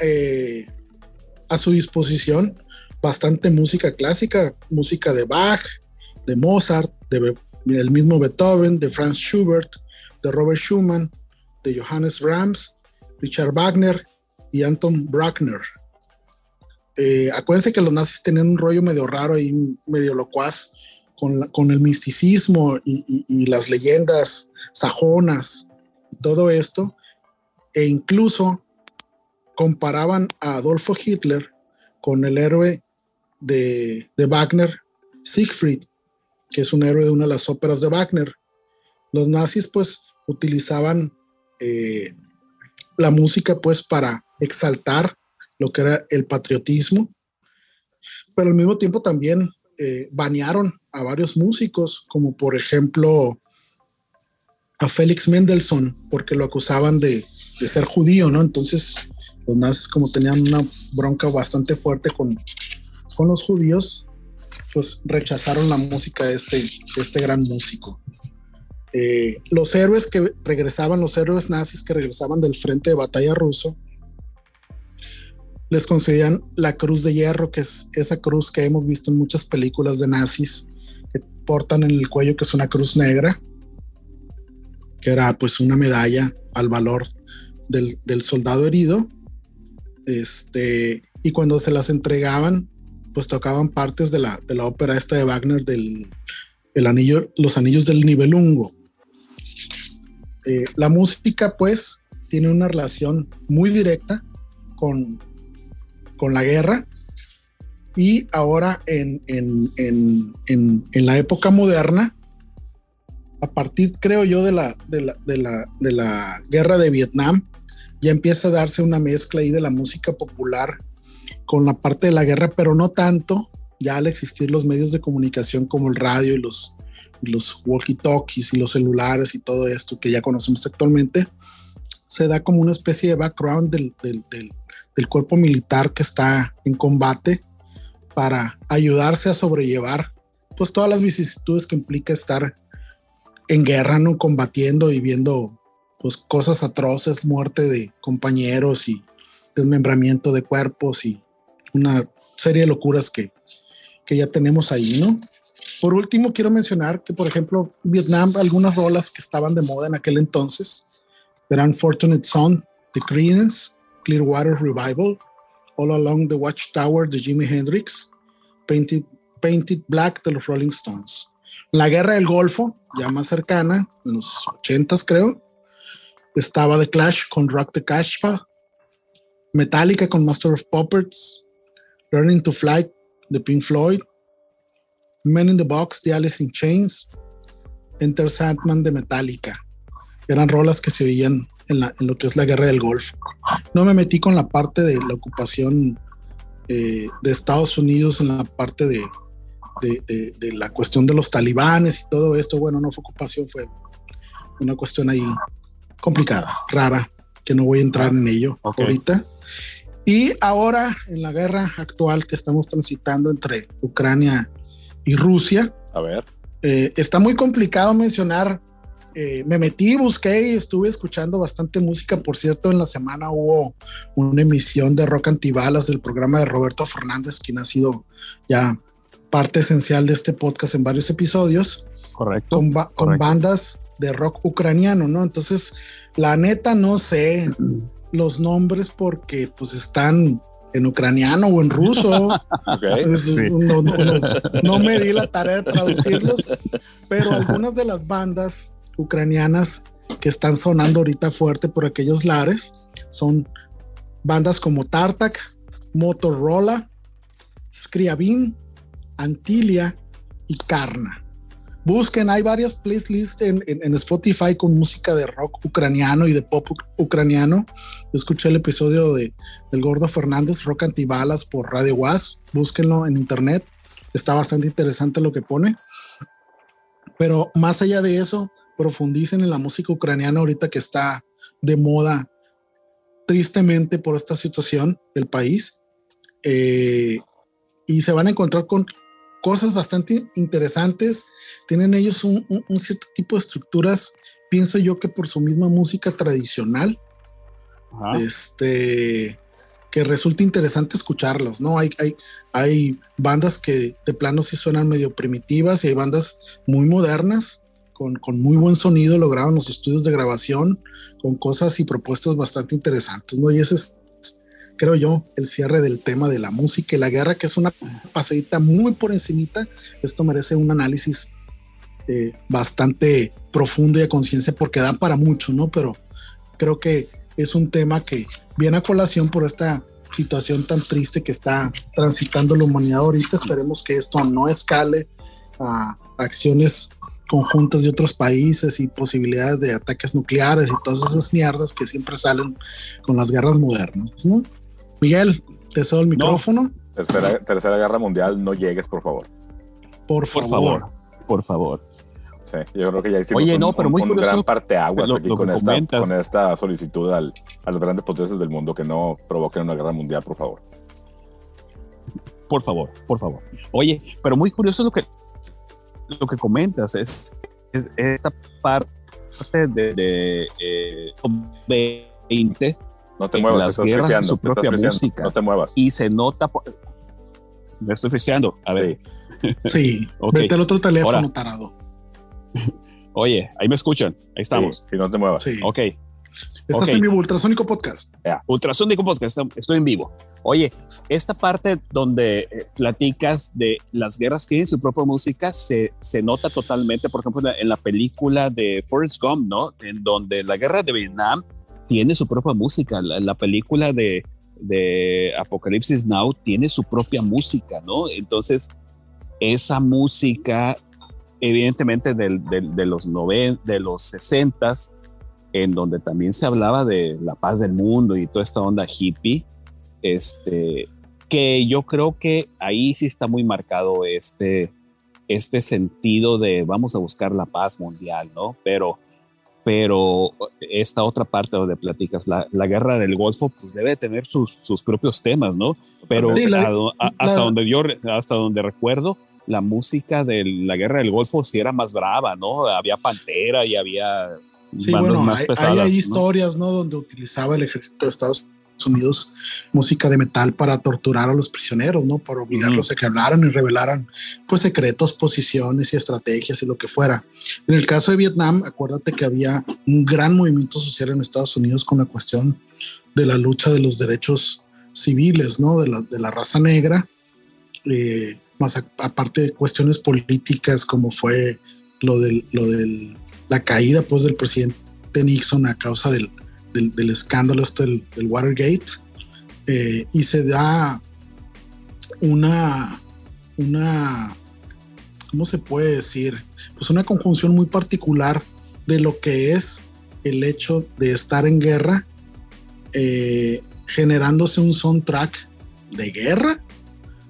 eh, a su disposición bastante música clásica, música de Bach, de Mozart, de, mismo Beethoven, de Franz Schubert, de Robert Schumann, de Johannes Brahms, Richard Wagner y Anton Bruckner. Eh, acuérdense que los nazis tenían un rollo medio raro y medio locuaz con, el misticismo y, las leyendas sajonas y todo esto, e incluso comparaban a Adolfo Hitler con el héroe de, Wagner, Siegfried, que es un héroe de una de las óperas de Wagner. Los nazis pues utilizaban eh, la música pues para exaltar lo que era el patriotismo, pero al mismo tiempo también eh, banearon a varios músicos, como por ejemplo a Félix Mendelssohn, porque lo acusaban de, ser judío, ¿no? Entonces los nazis como tenían una bronca bastante fuerte con, con los judíos, pues rechazaron la música de este, este gran músico. Eh, los héroes que regresaban, los héroes nazis que regresaban del frente de batalla ruso, les concedían la cruz de hierro, que es esa cruz que hemos visto en muchas películas de nazis, que portan en el cuello, que es una cruz negra, que era pues una medalla al valor del, soldado herido. Este, y cuando se las entregaban, pues tocaban partes de la, de la ópera esta de Wagner del el anillo, Los Anillos del Nibelungo. Eh, la música, pues, tiene una relación muy directa con, con la guerra. Y ahora en, en, en, en, la época moderna, a partir, creo yo, de la, de la, de la, de la guerra de Vietnam, ya empieza a darse una mezcla ahí de la música popular con la parte de la guerra, pero no tanto, ya al existir los medios de comunicación como el radio y los, los walkie-talkies y los celulares y todo esto que ya conocemos actualmente, se da como una especie de background del, del, del, del cuerpo militar que está en combate para ayudarse a sobrellevar pues todas las vicisitudes que implica estar en guerra, ¿no? Combatiendo y viendo pues cosas atroces, muerte de compañeros y desmembramiento de cuerpos y una serie de locuras que, que ya tenemos ahí, ¿no? Por último, quiero mencionar que, por ejemplo, Vietnam, algunas rolas que estaban de moda en aquel entonces eran Fortunate Son de Creedence, Clearwater Revival, All Along the Watchtower de Jimi Hendrix, Painted, Painted Black de los Rolling Stones. La Guerra del Golfo, ya más cercana, en los 80s creo, estaba The Clash con Rock the Cashpa, Metallica con Master of Puppets, Learning to Fly de Pink Floyd, Men in the Box de Alice in Chains, Enter Sandman de Metallica. Eran rolas que se oían en, lo que es la guerra del Golfo. No me metí con la parte de la ocupación eh, de Estados Unidos, en la parte de, de, la cuestión de los talibanes y todo esto. Bueno, no fue ocupación, fue una cuestión ahí complicada, rara, que no voy a entrar en ello ahorita. Y ahora, en la guerra actual que estamos transitando entre Ucrania y Rusia. A ver. Eh, está muy complicado mencionar. Eh, me metí, busqué y estuve escuchando bastante música. Por cierto, en la semana hubo una emisión de rock antibalas del programa de Roberto Fernández, quien ha sido ya parte esencial de este podcast en varios episodios. Correcto. Con, con bandas de rock ucraniano, ¿no? Entonces, la neta no sé los nombres porque pues están en ucraniano o en ruso. no, me di la tarea de traducirlos, pero algunas de las bandas ucranianas que están sonando ahorita fuerte por aquellos lares son bandas como Tartak, Motorola, Scriabin, Antilia y Karna. Busquen, hay varias playlists en, Spotify con música de rock ucraniano y de pop ucraniano. Yo escuché el episodio de del Gordo Fernández, Rock Antibalas por Radio Was. Búsquenlo en internet. Está bastante interesante lo que pone. Pero más allá de eso, profundicen en la música ucraniana ahorita que está de moda tristemente por esta situación del país. Eh, y se van a encontrar con cosas bastante interesantes. Tienen ellos un, cierto tipo de estructuras, pienso yo que por su misma música tradicional, este, que resulta interesante escucharlos, ¿no? Hay, hay, hay bandas que de plano sí suenan medio primitivas y hay bandas muy modernas, con, con muy buen sonido logrado en los estudios de grabación, con cosas y propuestas bastante interesantes, ¿no? Y ese es creo yo, el cierre del tema de la música y la guerra, que es una pasadita muy por encimita. Esto merece un análisis eh, bastante profundo y a conciencia porque da para mucho, ¿no? Pero creo que es un tema que viene a colación por esta situación tan triste que está transitando la humanidad ahorita. Esperemos que esto no escale a acciones conjuntas de otros países y posibilidades de ataques nucleares y todas esas mierdas que siempre salen con las guerras modernas, ¿no? Miguel, te cedo el micrófono. Tercera, Guerra Mundial, no llegues, por favor. Por favor. Por favor. Sí, yo creo que ya hicimos Oye, no, pero muy un gran parte aguas aquí con esta, con esta, solicitud al, a los grandes potencias del mundo que no provoquen una guerra mundial, por favor. Por favor, por favor. Oye, pero muy curioso lo que, lo que comentas, es, esta parte de, de eh, 20 no te muevas, las guerras su propia música. No te muevas. Y se nota. Me estoy friseando. A ver. Sí, vete al otro teléfono, tarado. Oye, ahí me escuchan. Ahí estamos. si no te muevas. Ok. Estás en vivo, Ultrasónico Podcast. Ultrasónico Podcast, estoy en vivo. Oye, esta parte donde eh, platicas de las guerras tienen su propia música se, se nota totalmente, por ejemplo, en la, película de Forrest Gump, ¿no? En donde la guerra de Vietnam tiene su propia música. La, película de, de Apocalipsis Now tiene su propia música, ¿no? Entonces, esa música, evidentemente, de los 90, de los 60 en donde también se hablaba de la paz del mundo y toda esta onda hippie, este, que yo creo que ahí sí está muy marcado este, este sentido de vamos a buscar la paz mundial, ¿no? Pero, pero esta otra parte donde platicas, la, la guerra del Golfo, pues debe tener sus, sus propios temas, ¿no? Pero hasta, donde yo, hasta donde recuerdo, la música de la guerra del Golfo sí era más brava, ¿no? Había Pantera y había Sí, bueno, hay, historias, ¿no? Donde utilizaba el ejército de Estados Unidos música de metal para torturar a los prisioneros, ¿no? Para obligarlos a que hablaran y revelaran, pues, secretos, posiciones y estrategias y lo que fuera. En el caso de Vietnam, acuérdate que había un gran movimiento social en Estados Unidos con la cuestión de la lucha de los derechos civiles, ¿no? De la, de la raza negra, eh, más aparte de cuestiones políticas como fue lo del, lo del la caída pues del presidente Nixon a causa del, del, escándalo este del, Watergate eh, y se da una una ¿cómo se puede decir? Pues una conjunción muy particular de lo que es el hecho de estar en guerra eh, generándose un soundtrack de guerra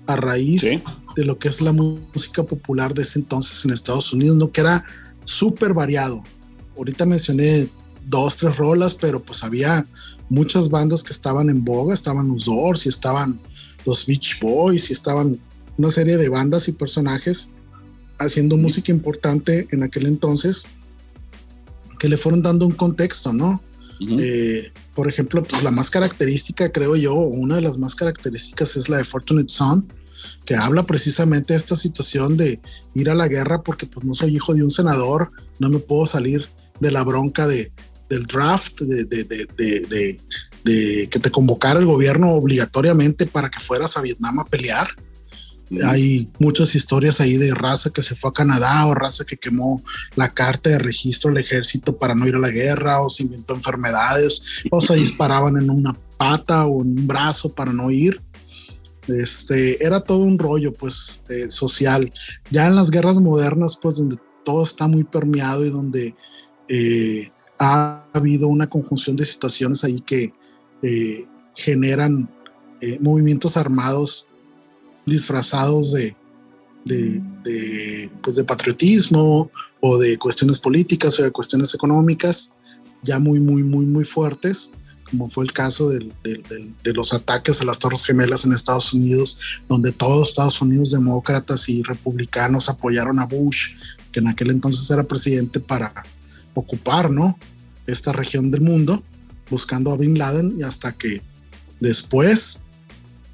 a raíz de lo que es la música popular de ese entonces en Estados Unidos, ¿no? Que era súper variado. Ahorita mencioné dos, tres rolas, pero pues había muchas bandas que estaban en boga, estaban los Doors y estaban los Beach Boys y estaban una serie de bandas y personajes haciendo música importante en aquel entonces que le fueron dando un contexto, ¿no? Eh, por ejemplo, pues la más característica, creo yo, una de las más características es la de Fortunate Son, que habla precisamente de esta situación de ir a la guerra porque pues no soy hijo de un senador, no me puedo salir de la bronca de, del draft, de, de, de, de, que te convocara el gobierno obligatoriamente para que fueras a Vietnam a pelear. Hay muchas historias ahí de raza que se fue a Canadá o raza que quemó la carta de registro del ejército para no ir a la guerra o se inventó enfermedades o se disparaban en una pata o en un brazo para no ir. Este, era todo un rollo, pues, eh, social. Ya en las guerras modernas, pues, donde todo está muy permeado y donde eh, ha habido una conjunción de situaciones ahí que eh, generan movimientos armados disfrazados de, pues de patriotismo o de cuestiones políticas o de cuestiones económicas, ya muy, muy, muy, muy fuertes como fue el caso de los ataques a las Torres Gemelas en Estados Unidos, donde todos Estados Unidos, demócratas y republicanos, apoyaron a Bush, que en aquel entonces era presidente, para ocupar ¿no? Esta región del mundo, buscando a Bin Laden, y hasta que después,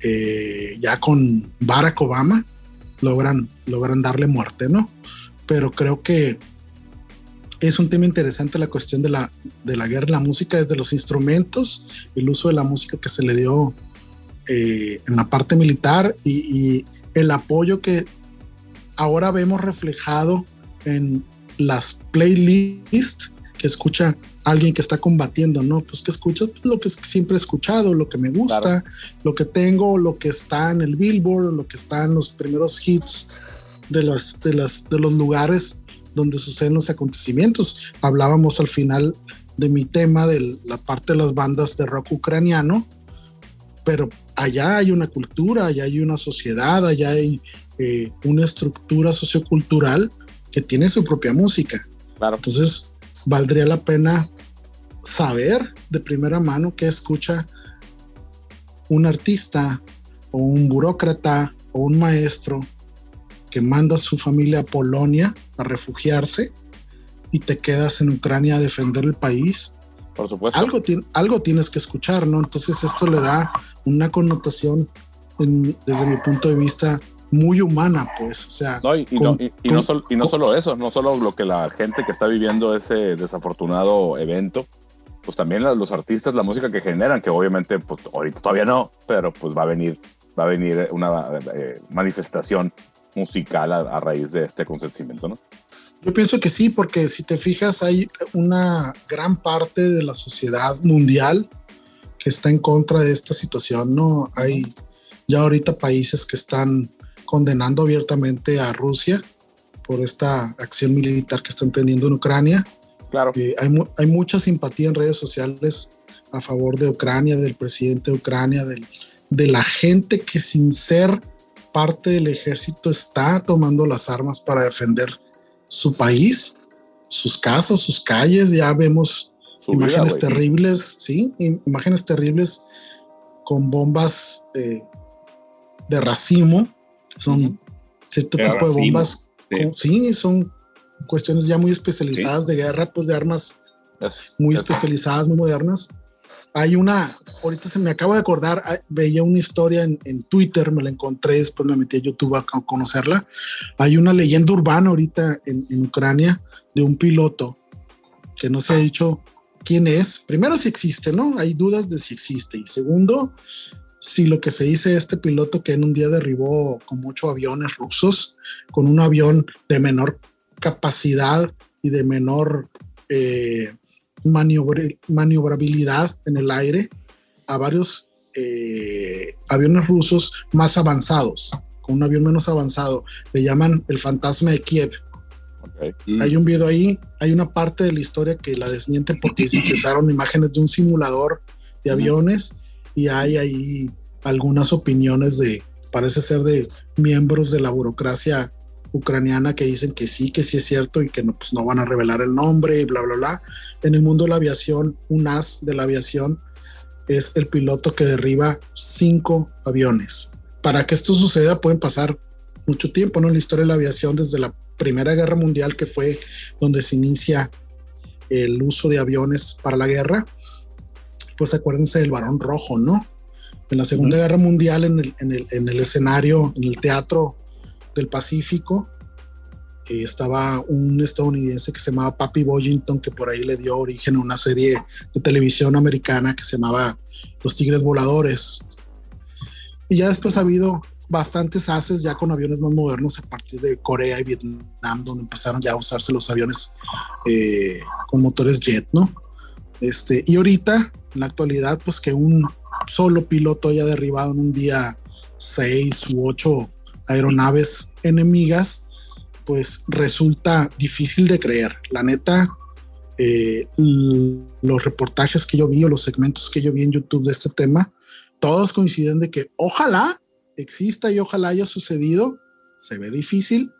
eh, ya con Barack Obama, logran, logran darle muerte, ¿no? Pero creo que es un tema interesante la cuestión de la, de la guerra la música, desde los instrumentos, el uso de la música que se le dio eh, en la parte militar y, el apoyo que ahora vemos reflejado en las playlists que escucha alguien que está combatiendo, ¿no? Pues que escucha pues, lo que siempre he escuchado, lo que me gusta, lo que tengo, lo que está en el Billboard, lo que está en los primeros hits de, las, de, las, de los lugares donde suceden los acontecimientos. Hablábamos al final de mi tema de la parte de las bandas de rock ucraniano, pero allá hay una cultura, allá hay una sociedad, allá hay eh, una estructura sociocultural que tiene su propia música. Claro. Entonces, valdría la pena saber de primera mano qué escucha un artista o un burócrata o un maestro que manda a su familia a Polonia a refugiarse y te quedas en Ucrania a defender el país. Por supuesto. Algo, algo tienes que escuchar, ¿no? Entonces esto le da una connotación desde mi punto de vista muy humana, pues, o sea. No, y, no, y, no, solo eso, no solo lo que la gente que está viviendo ese desafortunado evento pues también los artistas, la música que generan, que obviamente, pues ahorita todavía no, pero pues va a venir, va a venir una eh, manifestación musical a, raíz de este consentimiento, ¿no? Yo pienso que sí, porque si te fijas, hay una gran parte de la sociedad mundial que está en contra de esta situación, ¿no? Hay ya ahorita países que están condenando abiertamente a Rusia por esta acción militar que están teniendo en Ucrania. Claro. Eh, hay, hay, mucha simpatía en redes sociales a favor de Ucrania, del presidente de Ucrania, del, de la gente que sin ser parte del ejército está tomando las armas para defender su país, sus casas, sus calles. Ya vemos imágenes terribles, sí, imágenes terribles con bombas eh, de racimo, son cierto tipo de bombas, sí. son cuestiones ya muy especializadas de guerra, pues de armas muy especializadas, muy modernas. Hay una, ahorita se me acaba de acordar, veía una historia en, Twitter, me la encontré, después me metí a YouTube a, conocerla. Hay una leyenda urbana ahorita en, en Ucrania de un piloto que no se ha dicho quién es. Primero, si existe, ¿no? Hay dudas de si existe. Y segundo, si lo que se dice este piloto que en un día derribó con ocho aviones rusos, con un avión de menor capacidad y de menor eh, maniobrabilidad en el aire, a varios eh, aviones rusos más avanzados, con un avión menos avanzado. Le llaman el fantasma de Kiev. Hay un video ahí, hay una parte de la historia que la desmiente porque dicen que usaron imágenes de un simulador de aviones y hay ahí algunas opiniones de, parece ser de miembros de la burocracia ucraniana que dicen que sí, que sí es cierto y que no, pues no van a revelar el nombre y bla, bla, bla. En el mundo de la aviación, un as de la aviación es el piloto que derriba cinco aviones. Para que esto suceda pueden pasar mucho tiempo, ¿no? En la historia de la aviación, desde la Primera Guerra Mundial, que fue donde se inicia el uso de aviones para la guerra, pues acuérdense del varón rojo, ¿no? En la Segunda Guerra Mundial, en el, en, el, en el, escenario, en el teatro del Pacífico, eh, estaba un estadounidense que se llamaba Papi Boyington, que por ahí le dio origen a una serie de televisión americana que se llamaba Los Tigres Voladores. Y ya después ha habido bastantes haces ya con aviones más modernos a partir de Corea y Vietnam, donde empezaron ya a usarse los aviones eh, con motores jet, ¿no? Este, y ahorita, en la actualidad, pues que un solo piloto haya derribado en un día seis u ocho aeronaves enemigas, pues resulta difícil de creer. La neta, eh, los reportajes que yo vi o los segmentos que yo vi en YouTube de este tema, todos coinciden de que ojalá exista y ojalá haya sucedido. Se ve difícil.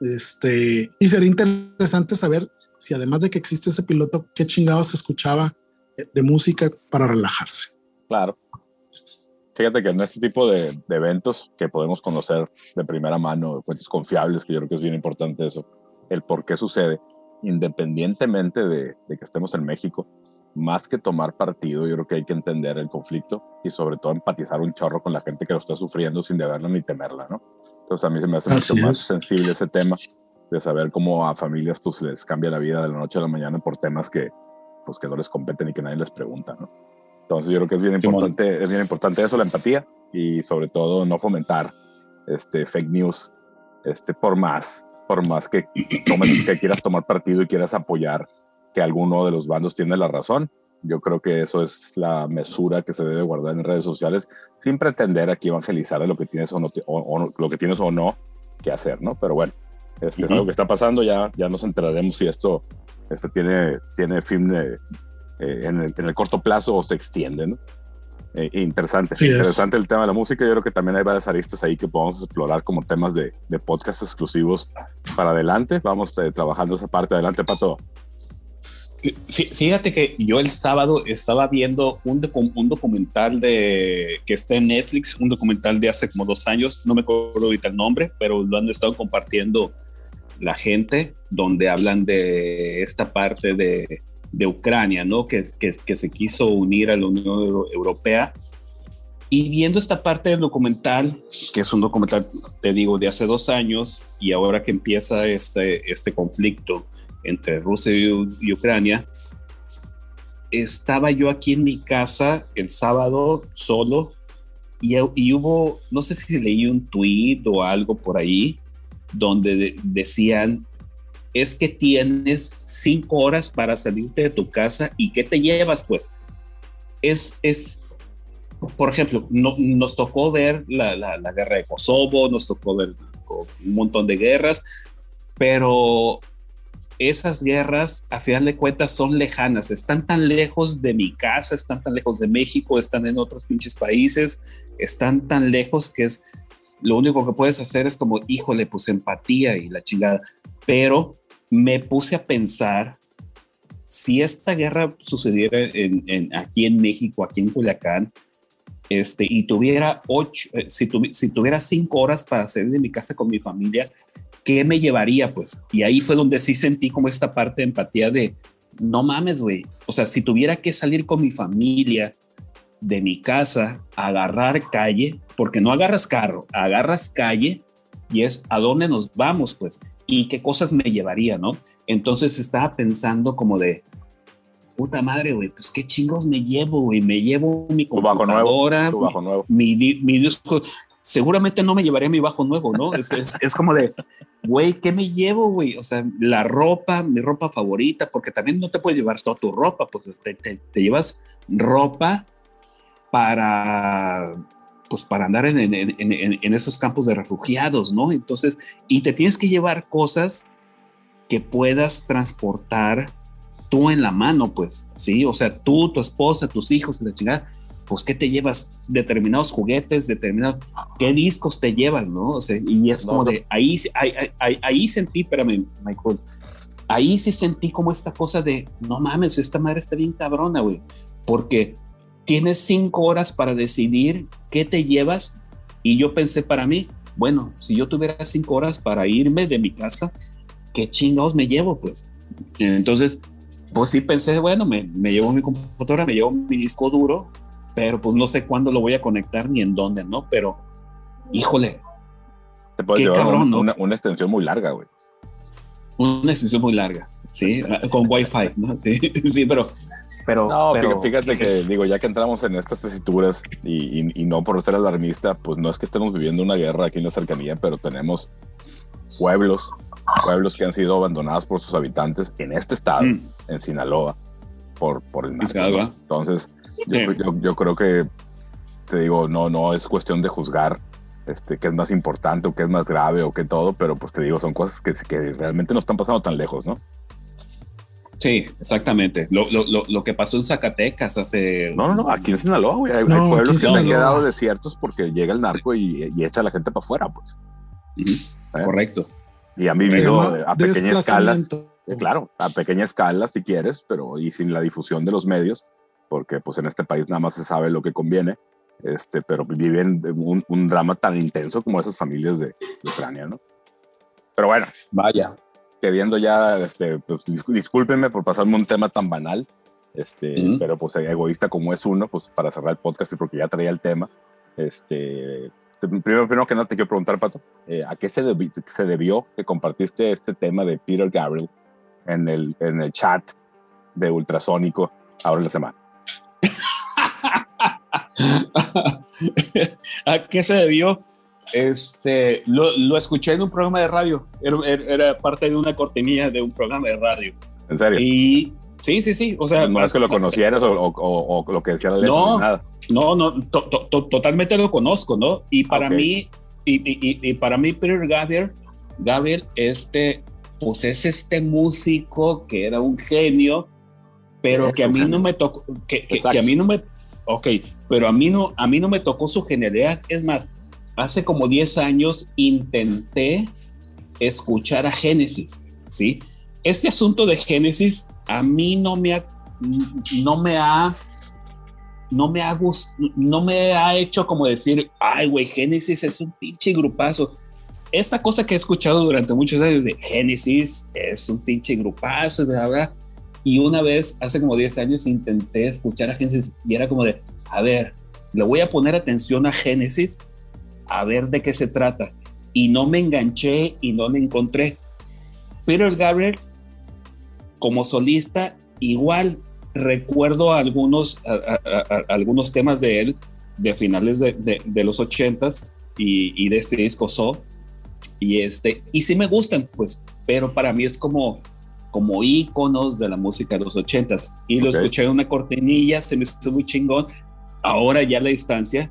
Este, y sería interesante saber si además de que existe ese piloto, qué chingados se escuchaba de música para relajarse. Claro. Fíjate que en este tipo de, eventos que podemos conocer de primera mano, fuentes confiables, que yo creo que es bien importante eso, el por qué sucede, independientemente de, que estemos en México, más que tomar partido, yo creo que hay que entender el conflicto y sobre todo empatizar un chorro con la gente que lo está sufriendo sin deberla ni temerla, ¿no? Entonces a mí se me hace mucho más sensible ese tema de saber cómo a familias pues les cambia la vida de la noche a la mañana por temas que pues que no les competen y que nadie les pregunta, ¿no? Entonces yo creo que es bien importante, es bien importante eso, la empatía y sobre todo no fomentar este fake news, este por más, por más que, que quieras tomar partido y quieras apoyar que alguno de los bandos tiene la razón. Yo creo que eso es la mesura que se debe guardar en redes sociales sin pretender aquí evangelizar de lo que tienes o, no, o, lo que tienes o no que hacer, ¿no? Pero bueno, este es algo que está pasando, ya, ya nos enteraremos si esto este tiene, tiene fin de, eh, en, el, corto plazo o se extiende, ¿no? Eh, interesante, interesante el tema de la música. Yo creo que también hay varias aristas ahí que podemos explorar como temas de, de podcast exclusivos para adelante. Vamos eh, trabajando esa parte. Adelante, Pato. Fíjate que yo el sábado estaba viendo un, un, documental de que está en Netflix, un documental de hace como dos años, no me acuerdo ahorita el nombre, pero lo han estado compartiendo la gente, donde hablan de esta parte de, de Ucrania, ¿no? Que, que, se quiso unir a la Unión Europea. Y viendo esta parte del documental, que es un documental, te digo, de hace dos años, y ahora que empieza este, este conflicto entre Rusia y, Ucrania, estaba yo aquí en mi casa el sábado solo y, y hubo, no sé si leí un tweet o algo por ahí, donde decían, es que tienes cinco horas para salirte de tu casa y ¿qué te llevas? Pues es, es por ejemplo, no, nos tocó ver la, la, guerra de Kosovo, nos tocó ver un montón de guerras, pero esas guerras, a final de cuentas, son lejanas, están tan lejos de mi casa, están tan lejos de México, están en otros pinches países, están tan lejos que es lo único que puedes hacer es como, híjole, pues empatía y la chingada. Pero me puse a pensar si esta guerra sucediera en, aquí en México, aquí en Culiacán, este, y tuviera ocho, eh, si, tuviera cinco horas para salir de mi casa con mi familia, ¿qué me llevaría? Pues, y ahí fue donde sí sentí como esta parte de empatía de, no mames, güey, o sea, si tuviera que salir con mi familia de mi casa, agarrar calle, porque no agarras carro, agarras calle y es a dónde nos vamos, pues, y qué cosas me llevaría, ¿no? Entonces estaba pensando como de, puta madre, güey, pues qué chingos me llevo, güey, me llevo mi computadora, bajo nuevo, bajo nuevo. Mi, mi, disco, seguramente no me llevaría mi bajo nuevo, ¿no? Es, es, como de, güey, ¿qué me llevo, güey? O sea, la ropa, mi ropa favorita, porque también no te puedes llevar toda tu ropa, pues te, te, te llevas ropa para pues para andar en, en, en, en, esos campos de refugiados, ¿no? Entonces, y te tienes que llevar cosas que puedas transportar tú en la mano, pues, ¿sí? O sea, tú, tu esposa, tus hijos, la chingada, pues, ¿qué te llevas? Determinados juguetes, determinados, ¿qué discos te llevas, no? O sea, y es como de, ahí, ahí, ahí, ahí sentí, espérame, Michael, ahí sí sentí como esta cosa de, no mames, esta madre está bien cabrona, güey, porque tienes cinco horas para decidir qué te llevas. Y yo pensé para mí, bueno, si yo tuviera cinco horas para irme de mi casa, ¿qué chingados me llevo? Pues entonces, pues sí pensé, bueno, me, me llevo mi computadora, me llevo mi disco duro, pero pues no sé cuándo lo voy a conectar ni en dónde, ¿no? Pero, híjole. Te puedes llevar una, una, extensión muy larga, güey. Una extensión muy larga, sí, con Wi-Fi, ¿no? Sí, sí, pero pero, no, fíjate que digo, ya que entramos en estas tesituras y, y, no por ser alarmista, pues no es que estemos viviendo una guerra aquí en la cercanía, pero tenemos pueblos, pueblos que han sido abandonados por sus habitantes en este estado, mm. en Sinaloa, por, por el narco. Entonces, yo, creo que, te digo, no, no es cuestión de juzgar este, qué es más importante o qué es más grave o qué todo, pero pues te digo, son cosas que, que realmente no están pasando tan lejos, ¿no? Sí, exactamente. Lo, lo, lo, que pasó en Zacatecas hace. No, no, no. Aquí en Sinaloa, güey. Hay, pueblos que se han quedado desiertos porque llega el narco y, y echa a la gente para afuera, pues. ¿Eh? Correcto. Y han vivido a pequeña escala. Eh, claro, a pequeña escala si quieres, pero y sin la difusión de los medios, porque pues en este país nada más se sabe lo que conviene. Este, pero viven un, un drama tan intenso como esas familias de, de Ucrania, ¿no? Pero bueno. Vaya queriendo ya, este, pues, discúlpenme por pasarme un tema tan banal, este, pero pues egoísta como es uno, pues para cerrar el podcast y porque ya traía el tema, este, primero, primero que nada te quiero preguntar, Pato, eh, ¿a qué se, se debió que compartiste este tema de Peter Gabriel en el, en el chat de Ultrasónico ahora en la semana? ¿A qué se debió? Este, lo, lo, escuché en un programa de radio. Era, era, parte de una cortinilla de un programa de radio. ¿En serio? Y sí, sí, sí. O sea, no es que lo conocieras o, o, o, lo que decía la letra. No, nada. no, no, totalmente lo conozco, ¿no? Y para mí, y, y, y, para mí, Peter Gabriel, Gabriel, este, pues es este músico que era un genio, pero que a mí no me tocó, que, que, que, a mí no me, ok, pero a mí no, a mí no me tocó su genialidad. Es más, hace como 10 años intenté escuchar a Génesis, ¿sí? Este asunto de Génesis a mí no me ha, no me ha, no me ha no me ha hecho como decir, ay, güey, Génesis es un pinche grupazo. Esta cosa que he escuchado durante muchos años de Génesis es un pinche grupazo, ¿verdad? Y una vez, hace como 10 años, intenté escuchar a Génesis y era como de, a ver, le voy a poner atención a Génesis a ver de qué se trata. Y no me enganché y no le encontré. Pero el Gabriel, como solista, igual recuerdo algunos, algunos temas de él de finales de, de, los ochentas y, y, de este disco So. Y, este, y sí me gustan, pues, pero para mí es como, como íconos de la música de los ochentas. Y lo escuché en una cortinilla, se me hizo muy chingón. Ahora ya a la distancia,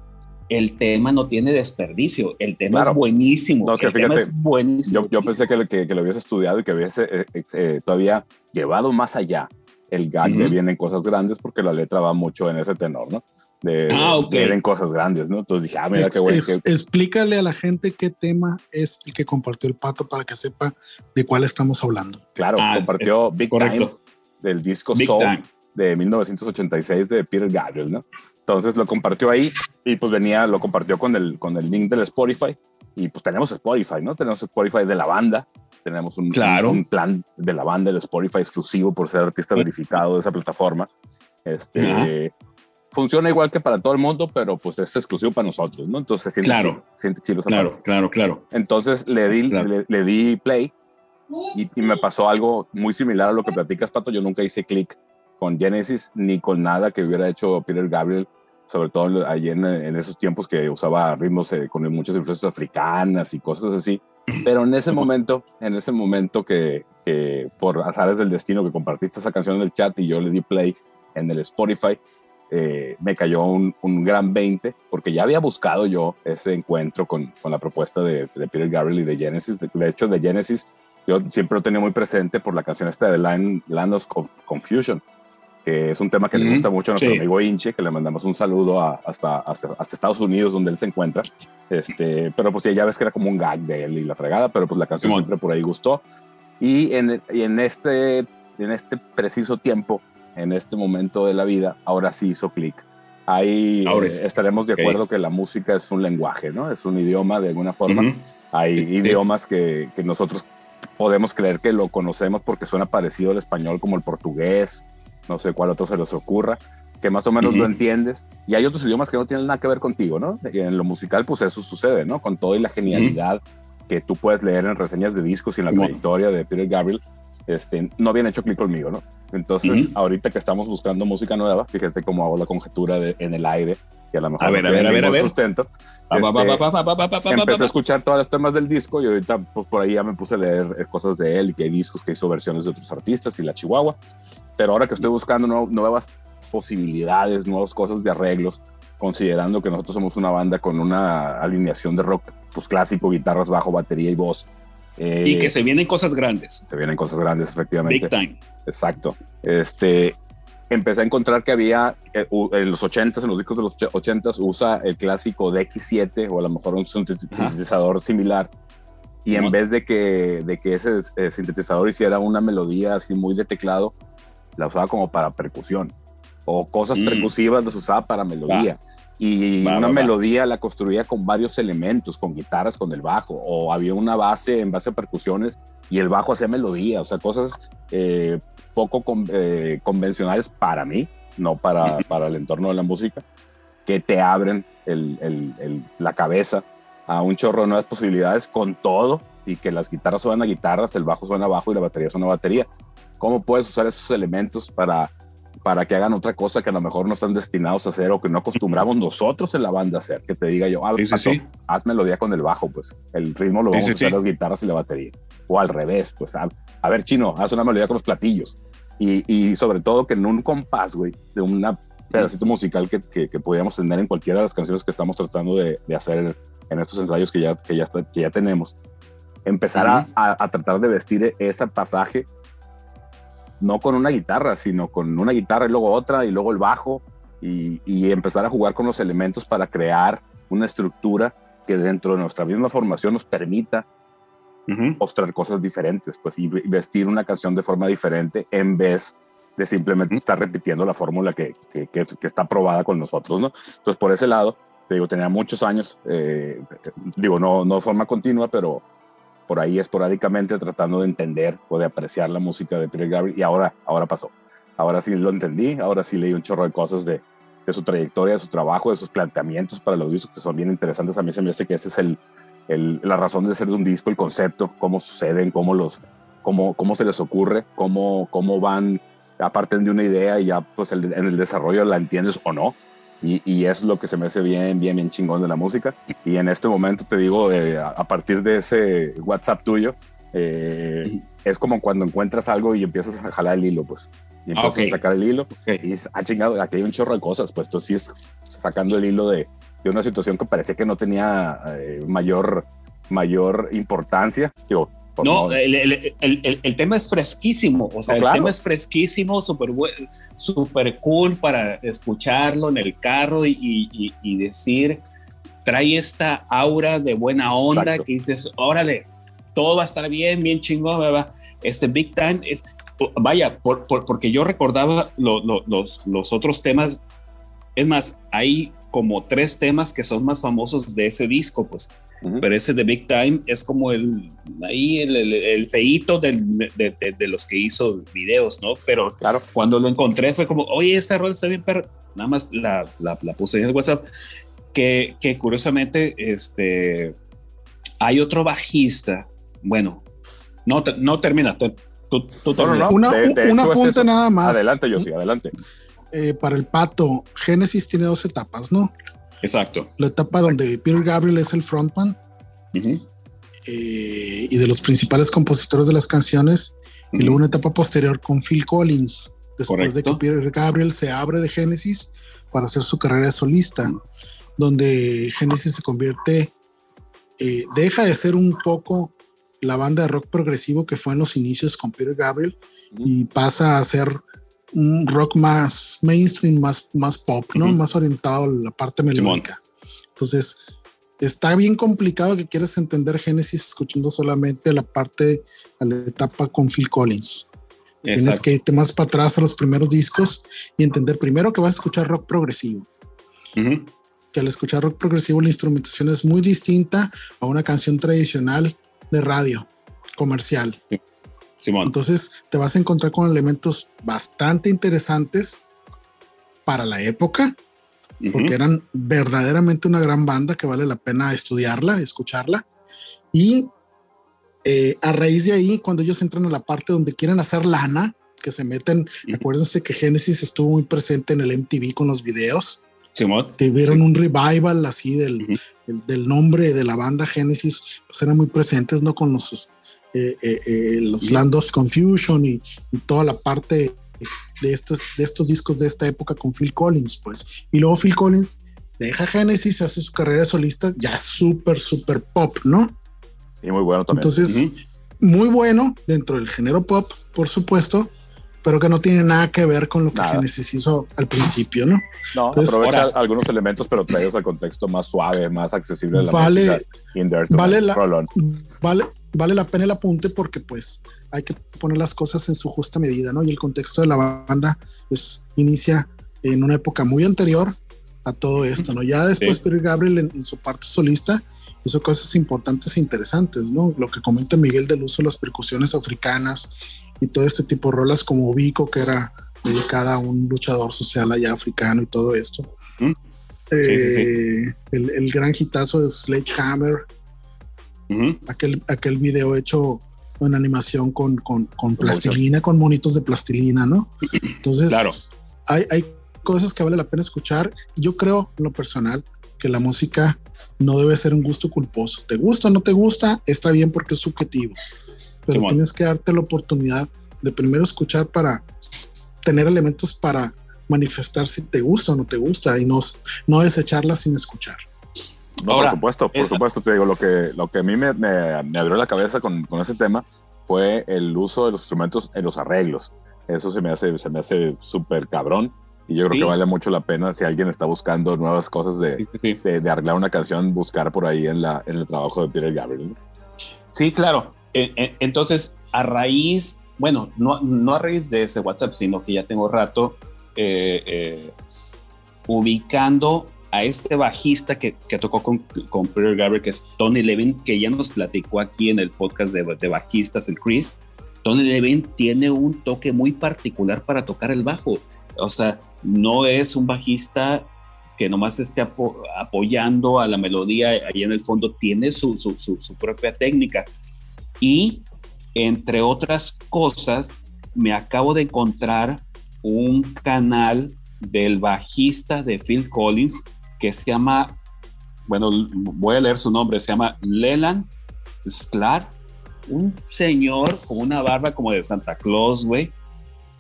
el tema no tiene desperdicio. El tema es buenísimo. el tema es buenísimo. Yo, pensé que, que, que, lo hubiese estudiado y que hubiese eh, eh, eh, todavía llevado más allá el gag de vienen cosas grandes porque la letra va mucho en ese tenor, ¿no? De, ah, vienen cosas grandes, ¿no? Entonces dije, ah, mira qué bueno. Explícale a la gente qué tema es el que compartió el pato para que sepa de cuál estamos hablando. Claro, ah, compartió Big Time del disco Soul de 1986 de Peter Gabriel, ¿no? Entonces lo compartió ahí y pues venía, lo compartió con el, con el link del Spotify y pues tenemos Spotify, ¿no? Tenemos Spotify de la banda tenemos un, un, plan de la banda, el Spotify exclusivo por ser artista verificado de esa plataforma. Este, Funciona igual que para todo el mundo, pero pues es exclusivo para nosotros, ¿no? Entonces siente claro, siente Claro, claro, claro. Entonces le di, le, di play y, y, me pasó algo muy similar a lo que platicas, Pato. Yo nunca hice clic con Genesis ni con nada que hubiera hecho Peter Gabriel, sobre todo allí en, en esos tiempos que usaba ritmos eh, con muchas influencias africanas y cosas así. Pero en ese momento, en ese momento que, que, por azares del destino que compartiste esa canción en el chat y yo le di play en el Spotify, eh, me cayó un, un, gran 20 porque ya había buscado yo ese encuentro con, con la propuesta de, de, Peter Gabriel y de Genesis. De, hecho, de Genesis yo siempre lo tenía muy presente por la canción esta de Land, Land of Confusion que es un tema que le gusta mucho a nuestro amigo Inche, que le mandamos un saludo hasta, hasta, Estados Unidos, donde él se encuentra. Este, pero pues ya ves que era como un gag de él y la fregada, pero pues la canción siempre por ahí gustó. Y en, y en, este, en este preciso tiempo, en este momento de la vida, ahora sí hizo clic. Ahí eh, estaremos de acuerdo que la música es un lenguaje, ¿no? Es un idioma de alguna forma. Hay idiomas que, que nosotros podemos creer que lo conocemos porque suena parecido al español como el portugués, no sé cuál otro se les ocurra, que más o menos lo entiendes. Y hay otros idiomas que no tienen nada que ver contigo, ¿no? Y en lo musical, pues eso sucede, ¿no? Con todo y la genialidad que tú puedes leer en reseñas de discos y en la trayectoria de Peter Gabriel, este, no habían hecho clic conmigo, ¿no? Entonces, ahorita que estamos buscando música nueva, fíjense cómo hago la conjetura de, en el aire, y a lo mejor a ver, a ver, a ver, a ver. sustento. empecé a escuchar todos los temas del disco y ahorita pues por ahí ya me puse a leer cosas de él que hay discos que hizo versiones de otros artistas y la Chihuahua pero ahora que estoy buscando nuevas posibilidades, nuevas cosas de arreglos, considerando que nosotros somos una banda con una alineación de rock pues clásico, guitarras, bajo, batería y voz. y que eh, se vienen cosas grandes. Se vienen cosas grandes, efectivamente. Big time. Exacto. Este, empecé a encontrar que había eh, en los 80s, en los discos de los 80s, usa el clásico DX7 o a lo mejor un sintetizador similar. Y en vez de que, de que ese eh, sintetizador hiciera una melodía así muy de teclado, la usaba como para percusión. O cosas mm. percusivas las usaba para melodía. Y una melodía la construía con varios elementos, con guitarras, con el bajo. O había una base en base a percusiones y el bajo hacía melodía. O sea, cosas eh, poco eh, convencionales para mí, no para, para el entorno de la música, que te abren el, el, la cabeza a un chorro de nuevas posibilidades con todo y que las guitarras suenan a guitarras, el bajo suena a bajo y la batería suena a batería cómo puedes usar esos elementos para, para que hagan otra cosa que a lo mejor no están destinados a hacer o que no acostumbramos nosotros en la banda a hacer. Que te diga yo, ah, haz melodía con el bajo, pues el ritmo lo vamos a hacer las guitarras y la batería. O al revés, pues a, ver, chino, haz una melodía con los platillos. Y, y sobre todo que en un compás, güey, de un pedacito musical que, que, que, podríamos tener en cualquiera de las canciones que estamos tratando de, de hacer en estos ensayos que ya, que ya, que ya tenemos. Empezar a, a, tratar de vestir ese pasaje no con una guitarra, sino con una guitarra y luego otra y luego el bajo y, empezar a jugar con los elementos para crear una estructura que dentro de nuestra misma formación nos permita mostrar cosas diferentes, pues y vestir una canción de forma diferente en vez de simplemente estar repitiendo la fórmula que, que, que, está probada con nosotros, ¿no? Entonces, por ese lado, te digo, tenía muchos años, eh, digo, no, no de forma continua, pero por ahí esporádicamente tratando de entender o de apreciar la música de Peter Gabriel y ahora, ahora pasó. Ahora sí lo entendí, ahora sí leí un chorro de cosas de, de su trayectoria, de su trabajo, de sus planteamientos para los discos que son bien interesantes. A mí se me hace que esa es el, el, la razón de ser de un disco, el concepto, cómo suceden, cómo, los, cómo, cómo se les ocurre, cómo, cómo van ya parten de una idea y ya pues en el desarrollo la entiendes o no. Y, y, es lo que se me hace bien, bien, bien chingón de la música. Y en este momento te digo, eh, a, partir de ese WhatsApp tuyo, eh, es como cuando encuentras algo y empiezas a jalar el hilo, pues. Y empiezas a sacar el hilo y dices, ah, chingado, aquí hay un chorro de cosas, pues tú sigues sacando el hilo de, de una situación que parecía que no tenía eh, mayor, mayor importancia. Digo, no, el, el, el, tema es fresquísimo, o sea, el tema es fresquísimo, súper super cool para escucharlo en el carro y, y, y, decir, trae esta aura de buena onda que dices, órale, todo va a estar bien, bien chingón, ¿verdad? Este Big Time es, vaya, por, por, porque yo recordaba los, los otros temas, es más, hay como tres temas que son más famosos de ese disco, pues pero ese de Big Time es como el, ahí el, el, feíto de, de, los que hizo videos, ¿no? Pero claro. cuando lo encontré fue como, oye, esta rol está bien, pero nada más la, la, la, puse en el WhatsApp, que, que curiosamente, este, hay otro bajista, bueno, no, no termina, tú, tú no, Una, una punta nada más. Adelante, yo sí, adelante. Eh, para el pato, Génesis tiene dos etapas, ¿no? Exacto. La etapa donde Peter Gabriel es el frontman eh, y de los principales compositores de las canciones, y luego una etapa posterior con Phil Collins, después de que Peter Gabriel se abre de Genesis para hacer su carrera de solista, donde Genesis se convierte, eh, deja de ser un poco la banda de rock progresivo que fue en los inicios con Peter Gabriel y pasa a ser un rock más mainstream, más, más pop, ¿no? Más orientado a la parte melódica. Entonces, está bien complicado que quieras entender Genesis escuchando solamente la parte, a la etapa con Phil Collins. Tienes que irte más para atrás a los primeros discos y entender primero que vas a escuchar rock progresivo. Que al escuchar rock progresivo la instrumentación es muy distinta a una canción tradicional de radio comercial. Entonces te vas a encontrar con elementos bastante interesantes para la época, porque eran verdaderamente una gran banda que vale la pena estudiarla, escucharla. Y eh, a raíz de ahí, cuando ellos entran a la parte donde quieren hacer lana, que se meten, acuérdense que Genesis estuvo muy presente en el MTV con los videos. Tuvieron un revival así del, del, nombre de la banda Genesis, pues eran muy presentes, ¿no? Con los eh, eh, eh, los Land of Confusion y, toda la parte de estos, de estos discos de esta época con Phil Collins, pues. Y luego Phil Collins deja Genesis, hace su carrera solista, ya súper, súper pop, ¿no? Y muy bueno también. Entonces, muy bueno dentro del género pop, por supuesto, pero que no tiene nada que ver con lo que Genesis hizo al principio, ¿no? No, aprovecha algunos elementos, pero trae al contexto más suave, más accesible la vale, música. Vale la, vale, vale la pena el apunte porque pues hay que poner las cosas en su justa medida, ¿no? Y el contexto de la banda pues inicia en una época muy anterior a todo esto, ¿no? Ya después Peter Gabriel en, su parte solista hizo cosas importantes e interesantes, ¿no? Lo que comenta Miguel del uso de las percusiones africanas y todo este tipo de rolas como Vico, que era dedicada a un luchador social allá africano y todo esto. Eh, el, el, gran hitazo de Sledgehammer, aquel, aquel video hecho en animación con, con, con plastilina, con monitos de plastilina, ¿no? Entonces, claro. hay, hay cosas que vale la pena escuchar. Yo creo, en lo personal, que la música no debe ser un gusto culposo. ¿Te gusta o no te gusta? Está bien porque es subjetivo. Pero tienes que darte la oportunidad de primero escuchar para tener elementos para manifestar si te gusta o no te gusta y no, no desecharla sin escuchar. No, por supuesto, por supuesto, te digo, lo que, lo que a mí me, me, abrió la cabeza con, con, ese tema fue el uso de los instrumentos en los arreglos. Eso se me hace, se me hace súper cabrón. Y yo creo que vale mucho la pena si alguien está buscando nuevas cosas de, de, arreglar una canción, buscar por ahí en, la, en el trabajo de Peter Gabriel. Sí, claro. E, e, entonces, a raíz, bueno, no, no a raíz de ese WhatsApp, sino que ya tengo rato eh, eh, ubicando a este bajista que, que tocó con, con, Peter Gabriel, que es Tony Levin, que ya nos platicó aquí en el podcast de, de bajistas, el Chris. Tony Levin tiene un toque muy particular para tocar el bajo. O sea, no es un bajista que nomás esté apoyando a la melodía ahí en el fondo, tiene su, su, su, propia técnica. Y entre otras cosas, me acabo de encontrar un canal del bajista de Phil Collins que se llama, bueno, voy a leer su nombre, se llama Leland Sklar, un señor con una barba como de Santa Claus, güey.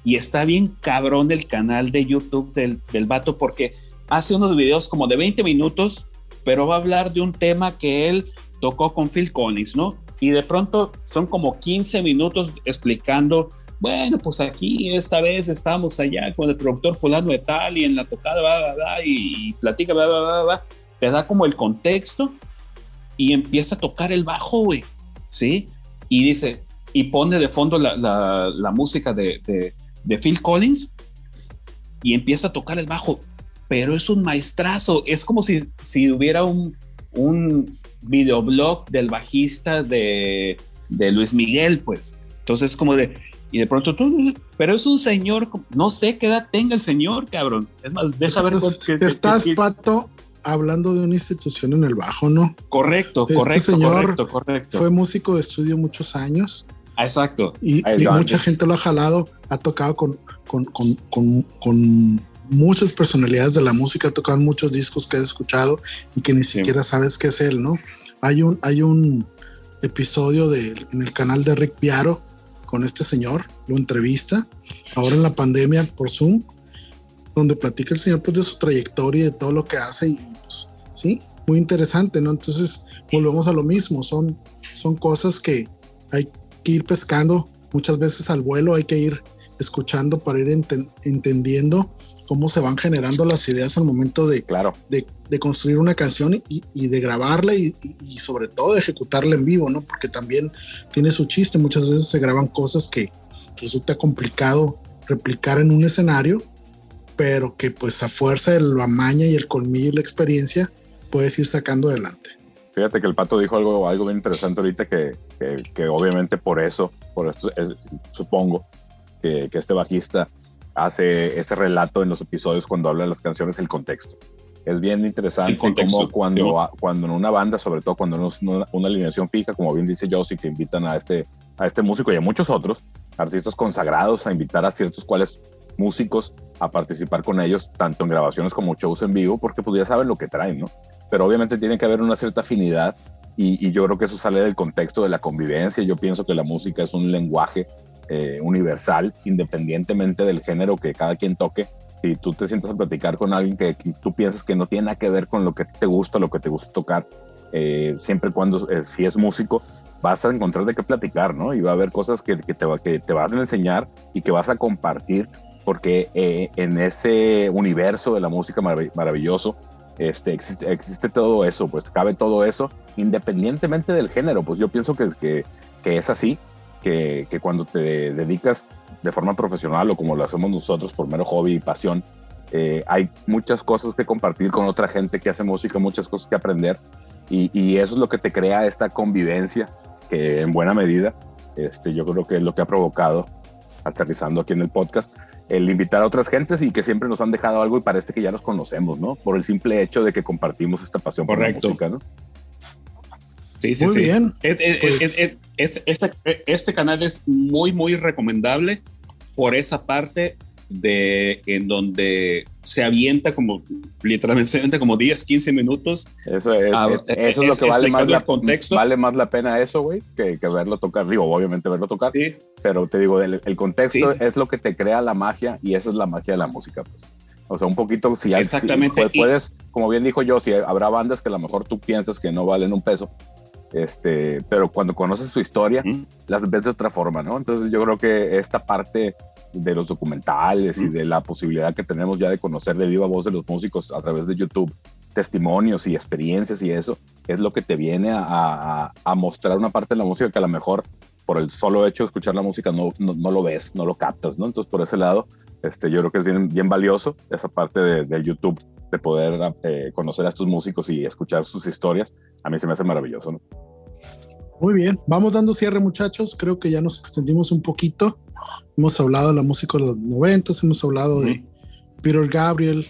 Y está bien cabrón el canal de YouTube del, del vato porque hace unos videos como de 20 minutos, pero va a hablar de un tema que él tocó con Phil Collins, ¿no? Y de pronto son como 15 minutos explicando bueno, pues aquí esta vez estamos allá con el productor fulano de tal y en la tocada, y, platica, te da como el contexto y empieza a tocar el bajo, güey, ¿sí? Y dice, y pone de fondo la, la, música de, de, de, Phil Collins y empieza a tocar el bajo, pero es un maestrazo, es como si, si hubiera un, un videoblog del bajista de, de Luis Miguel, pues. Entonces, como de, y de pronto tú, pero es un señor, no sé qué edad tenga el señor, cabrón. Es más, deja ver. estás, Pato, hablando de una institución en el bajo, ¿no? Correcto, este correcto, señor correcto, Fue músico de estudio muchos años. Ah, exacto. Y, mucha gente lo ha jalado, ha tocado con, con, con, con, muchas personalidades de la música, ha tocado muchos discos que has escuchado y que ni siquiera sabes qué es él, ¿no? Hay un, hay un episodio de, en el canal de Rick Piaro con este señor, lo entrevista, ahora en la pandemia por Zoom, donde platica el señor pues de su trayectoria de todo lo que hace y pues, sí, muy interesante, ¿no? Entonces volvemos a lo mismo, son, son cosas que hay que ir pescando muchas veces al vuelo, hay que ir escuchando para ir entendiendo cómo se van generando las ideas al momento de, claro. de, construir una canción y, de grabarla y, sobre todo de ejecutarla en vivo, ¿no? Porque también tiene su chiste, muchas veces se graban cosas que resulta complicado replicar en un escenario, pero que pues a fuerza de la maña y el colmillo y la experiencia puedes ir sacando adelante. Fíjate que el pato dijo algo, algo bien interesante ahorita que, que, obviamente por eso, por esto supongo que, que este bajista hace ese relato en los episodios cuando habla de las canciones, el contexto. Es bien interesante como cuando, cuando en una banda, sobre todo cuando no es una, alineación fija, como bien dice Josie, que invitan a este, a este músico y a muchos otros artistas consagrados a invitar a ciertos cuales músicos a participar con ellos, tanto en grabaciones como shows en vivo, porque pues ya saben lo que traen, ¿no? Pero obviamente tiene que haber una cierta afinidad y, y, yo creo que eso sale del contexto de la convivencia. Yo pienso que la música es un lenguaje eh, universal, independientemente del género que cada quien toque. Si tú te sientas a platicar con alguien que, tú piensas que no tiene nada que ver con lo que te gusta, lo que te gusta tocar, eh, siempre cuando, eh, si es músico, vas a encontrar de qué platicar, ¿no? Y va a haber cosas que, te, que te van a enseñar y que vas a compartir, porque en ese universo de la música maravilloso, este, existe, todo eso, pues cabe todo eso, independientemente del género, pues yo pienso que es así que, cuando te dedicas de forma profesional o como lo hacemos nosotros por mero hobby y pasión, eh, hay muchas cosas que compartir con otra gente que hace música, muchas cosas que aprender y, eso es lo que te crea esta convivencia que en buena medida este, yo creo que es lo que ha provocado, aterrizando aquí en el podcast, el invitar a otras gentes y que siempre nos han dejado algo y parece que ya los conocemos, ¿no? Por el simple hecho de que compartimos esta pasión por la música, ¿no? Sí, sí, muy bien. Pues este, este canal es muy, muy recomendable por esa parte de en donde se avienta como literalmente como 10, 15 minutos. Eso es, eso es, lo que vale más, la, contexto. vale más la pena eso, güey, que, que, verlo tocar. Digo, obviamente verlo tocar. Sí. Pero te digo, el, el contexto es lo que te crea la magia y esa es la magia de la música, pues. O sea, un poquito, si, Exactamente. puedes, como bien dijo yo, si habrá bandas que a lo mejor tú piensas que no valen un peso, este, pero cuando conoces su historia, las ves de otra forma, ¿no? Entonces yo creo que esta parte de los documentales y de la posibilidad que tenemos ya de conocer de viva voz de los músicos a través de YouTube, testimonios y experiencias y eso, es lo que te viene a, a, mostrar una parte de la música que a lo mejor por el solo hecho de escuchar la música no, no, lo ves, no lo captas, ¿no? Entonces por ese lado, este, yo creo que es bien, bien valioso esa parte del de YouTube de poder eh, conocer a estos músicos y escuchar sus historias, a mí se me hace maravilloso. ¿no? Muy bien, vamos dando cierre muchachos, creo que ya nos extendimos un poquito, hemos hablado de la música de los noventas, hemos hablado de Peter Gabriel,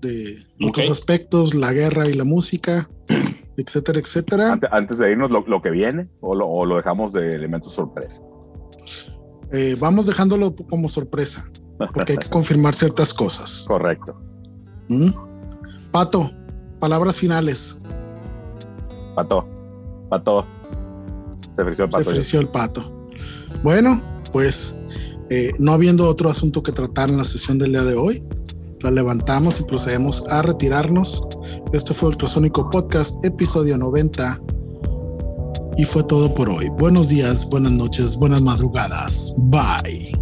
de otros aspectos, la guerra y la música, etcétera, etcétera. Antes, de irnos, lo, que viene o lo, o lo, dejamos de elementos sorpresa. Eh, vamos dejándolo como sorpresa. porque hay que confirmar ciertas cosas. Correcto. ¿Mm? Pato, palabras finales. Pato, pato. Se ofreció el pato. Se ofreció el pato. Bueno, pues eh, no habiendo otro asunto que tratar en la sesión del día de hoy, la levantamos y procedemos a retirarnos. Este fue Ultrasónico Podcast, episodio 90. Y fue todo por hoy. Buenos días, buenas noches, buenas madrugadas. Bye.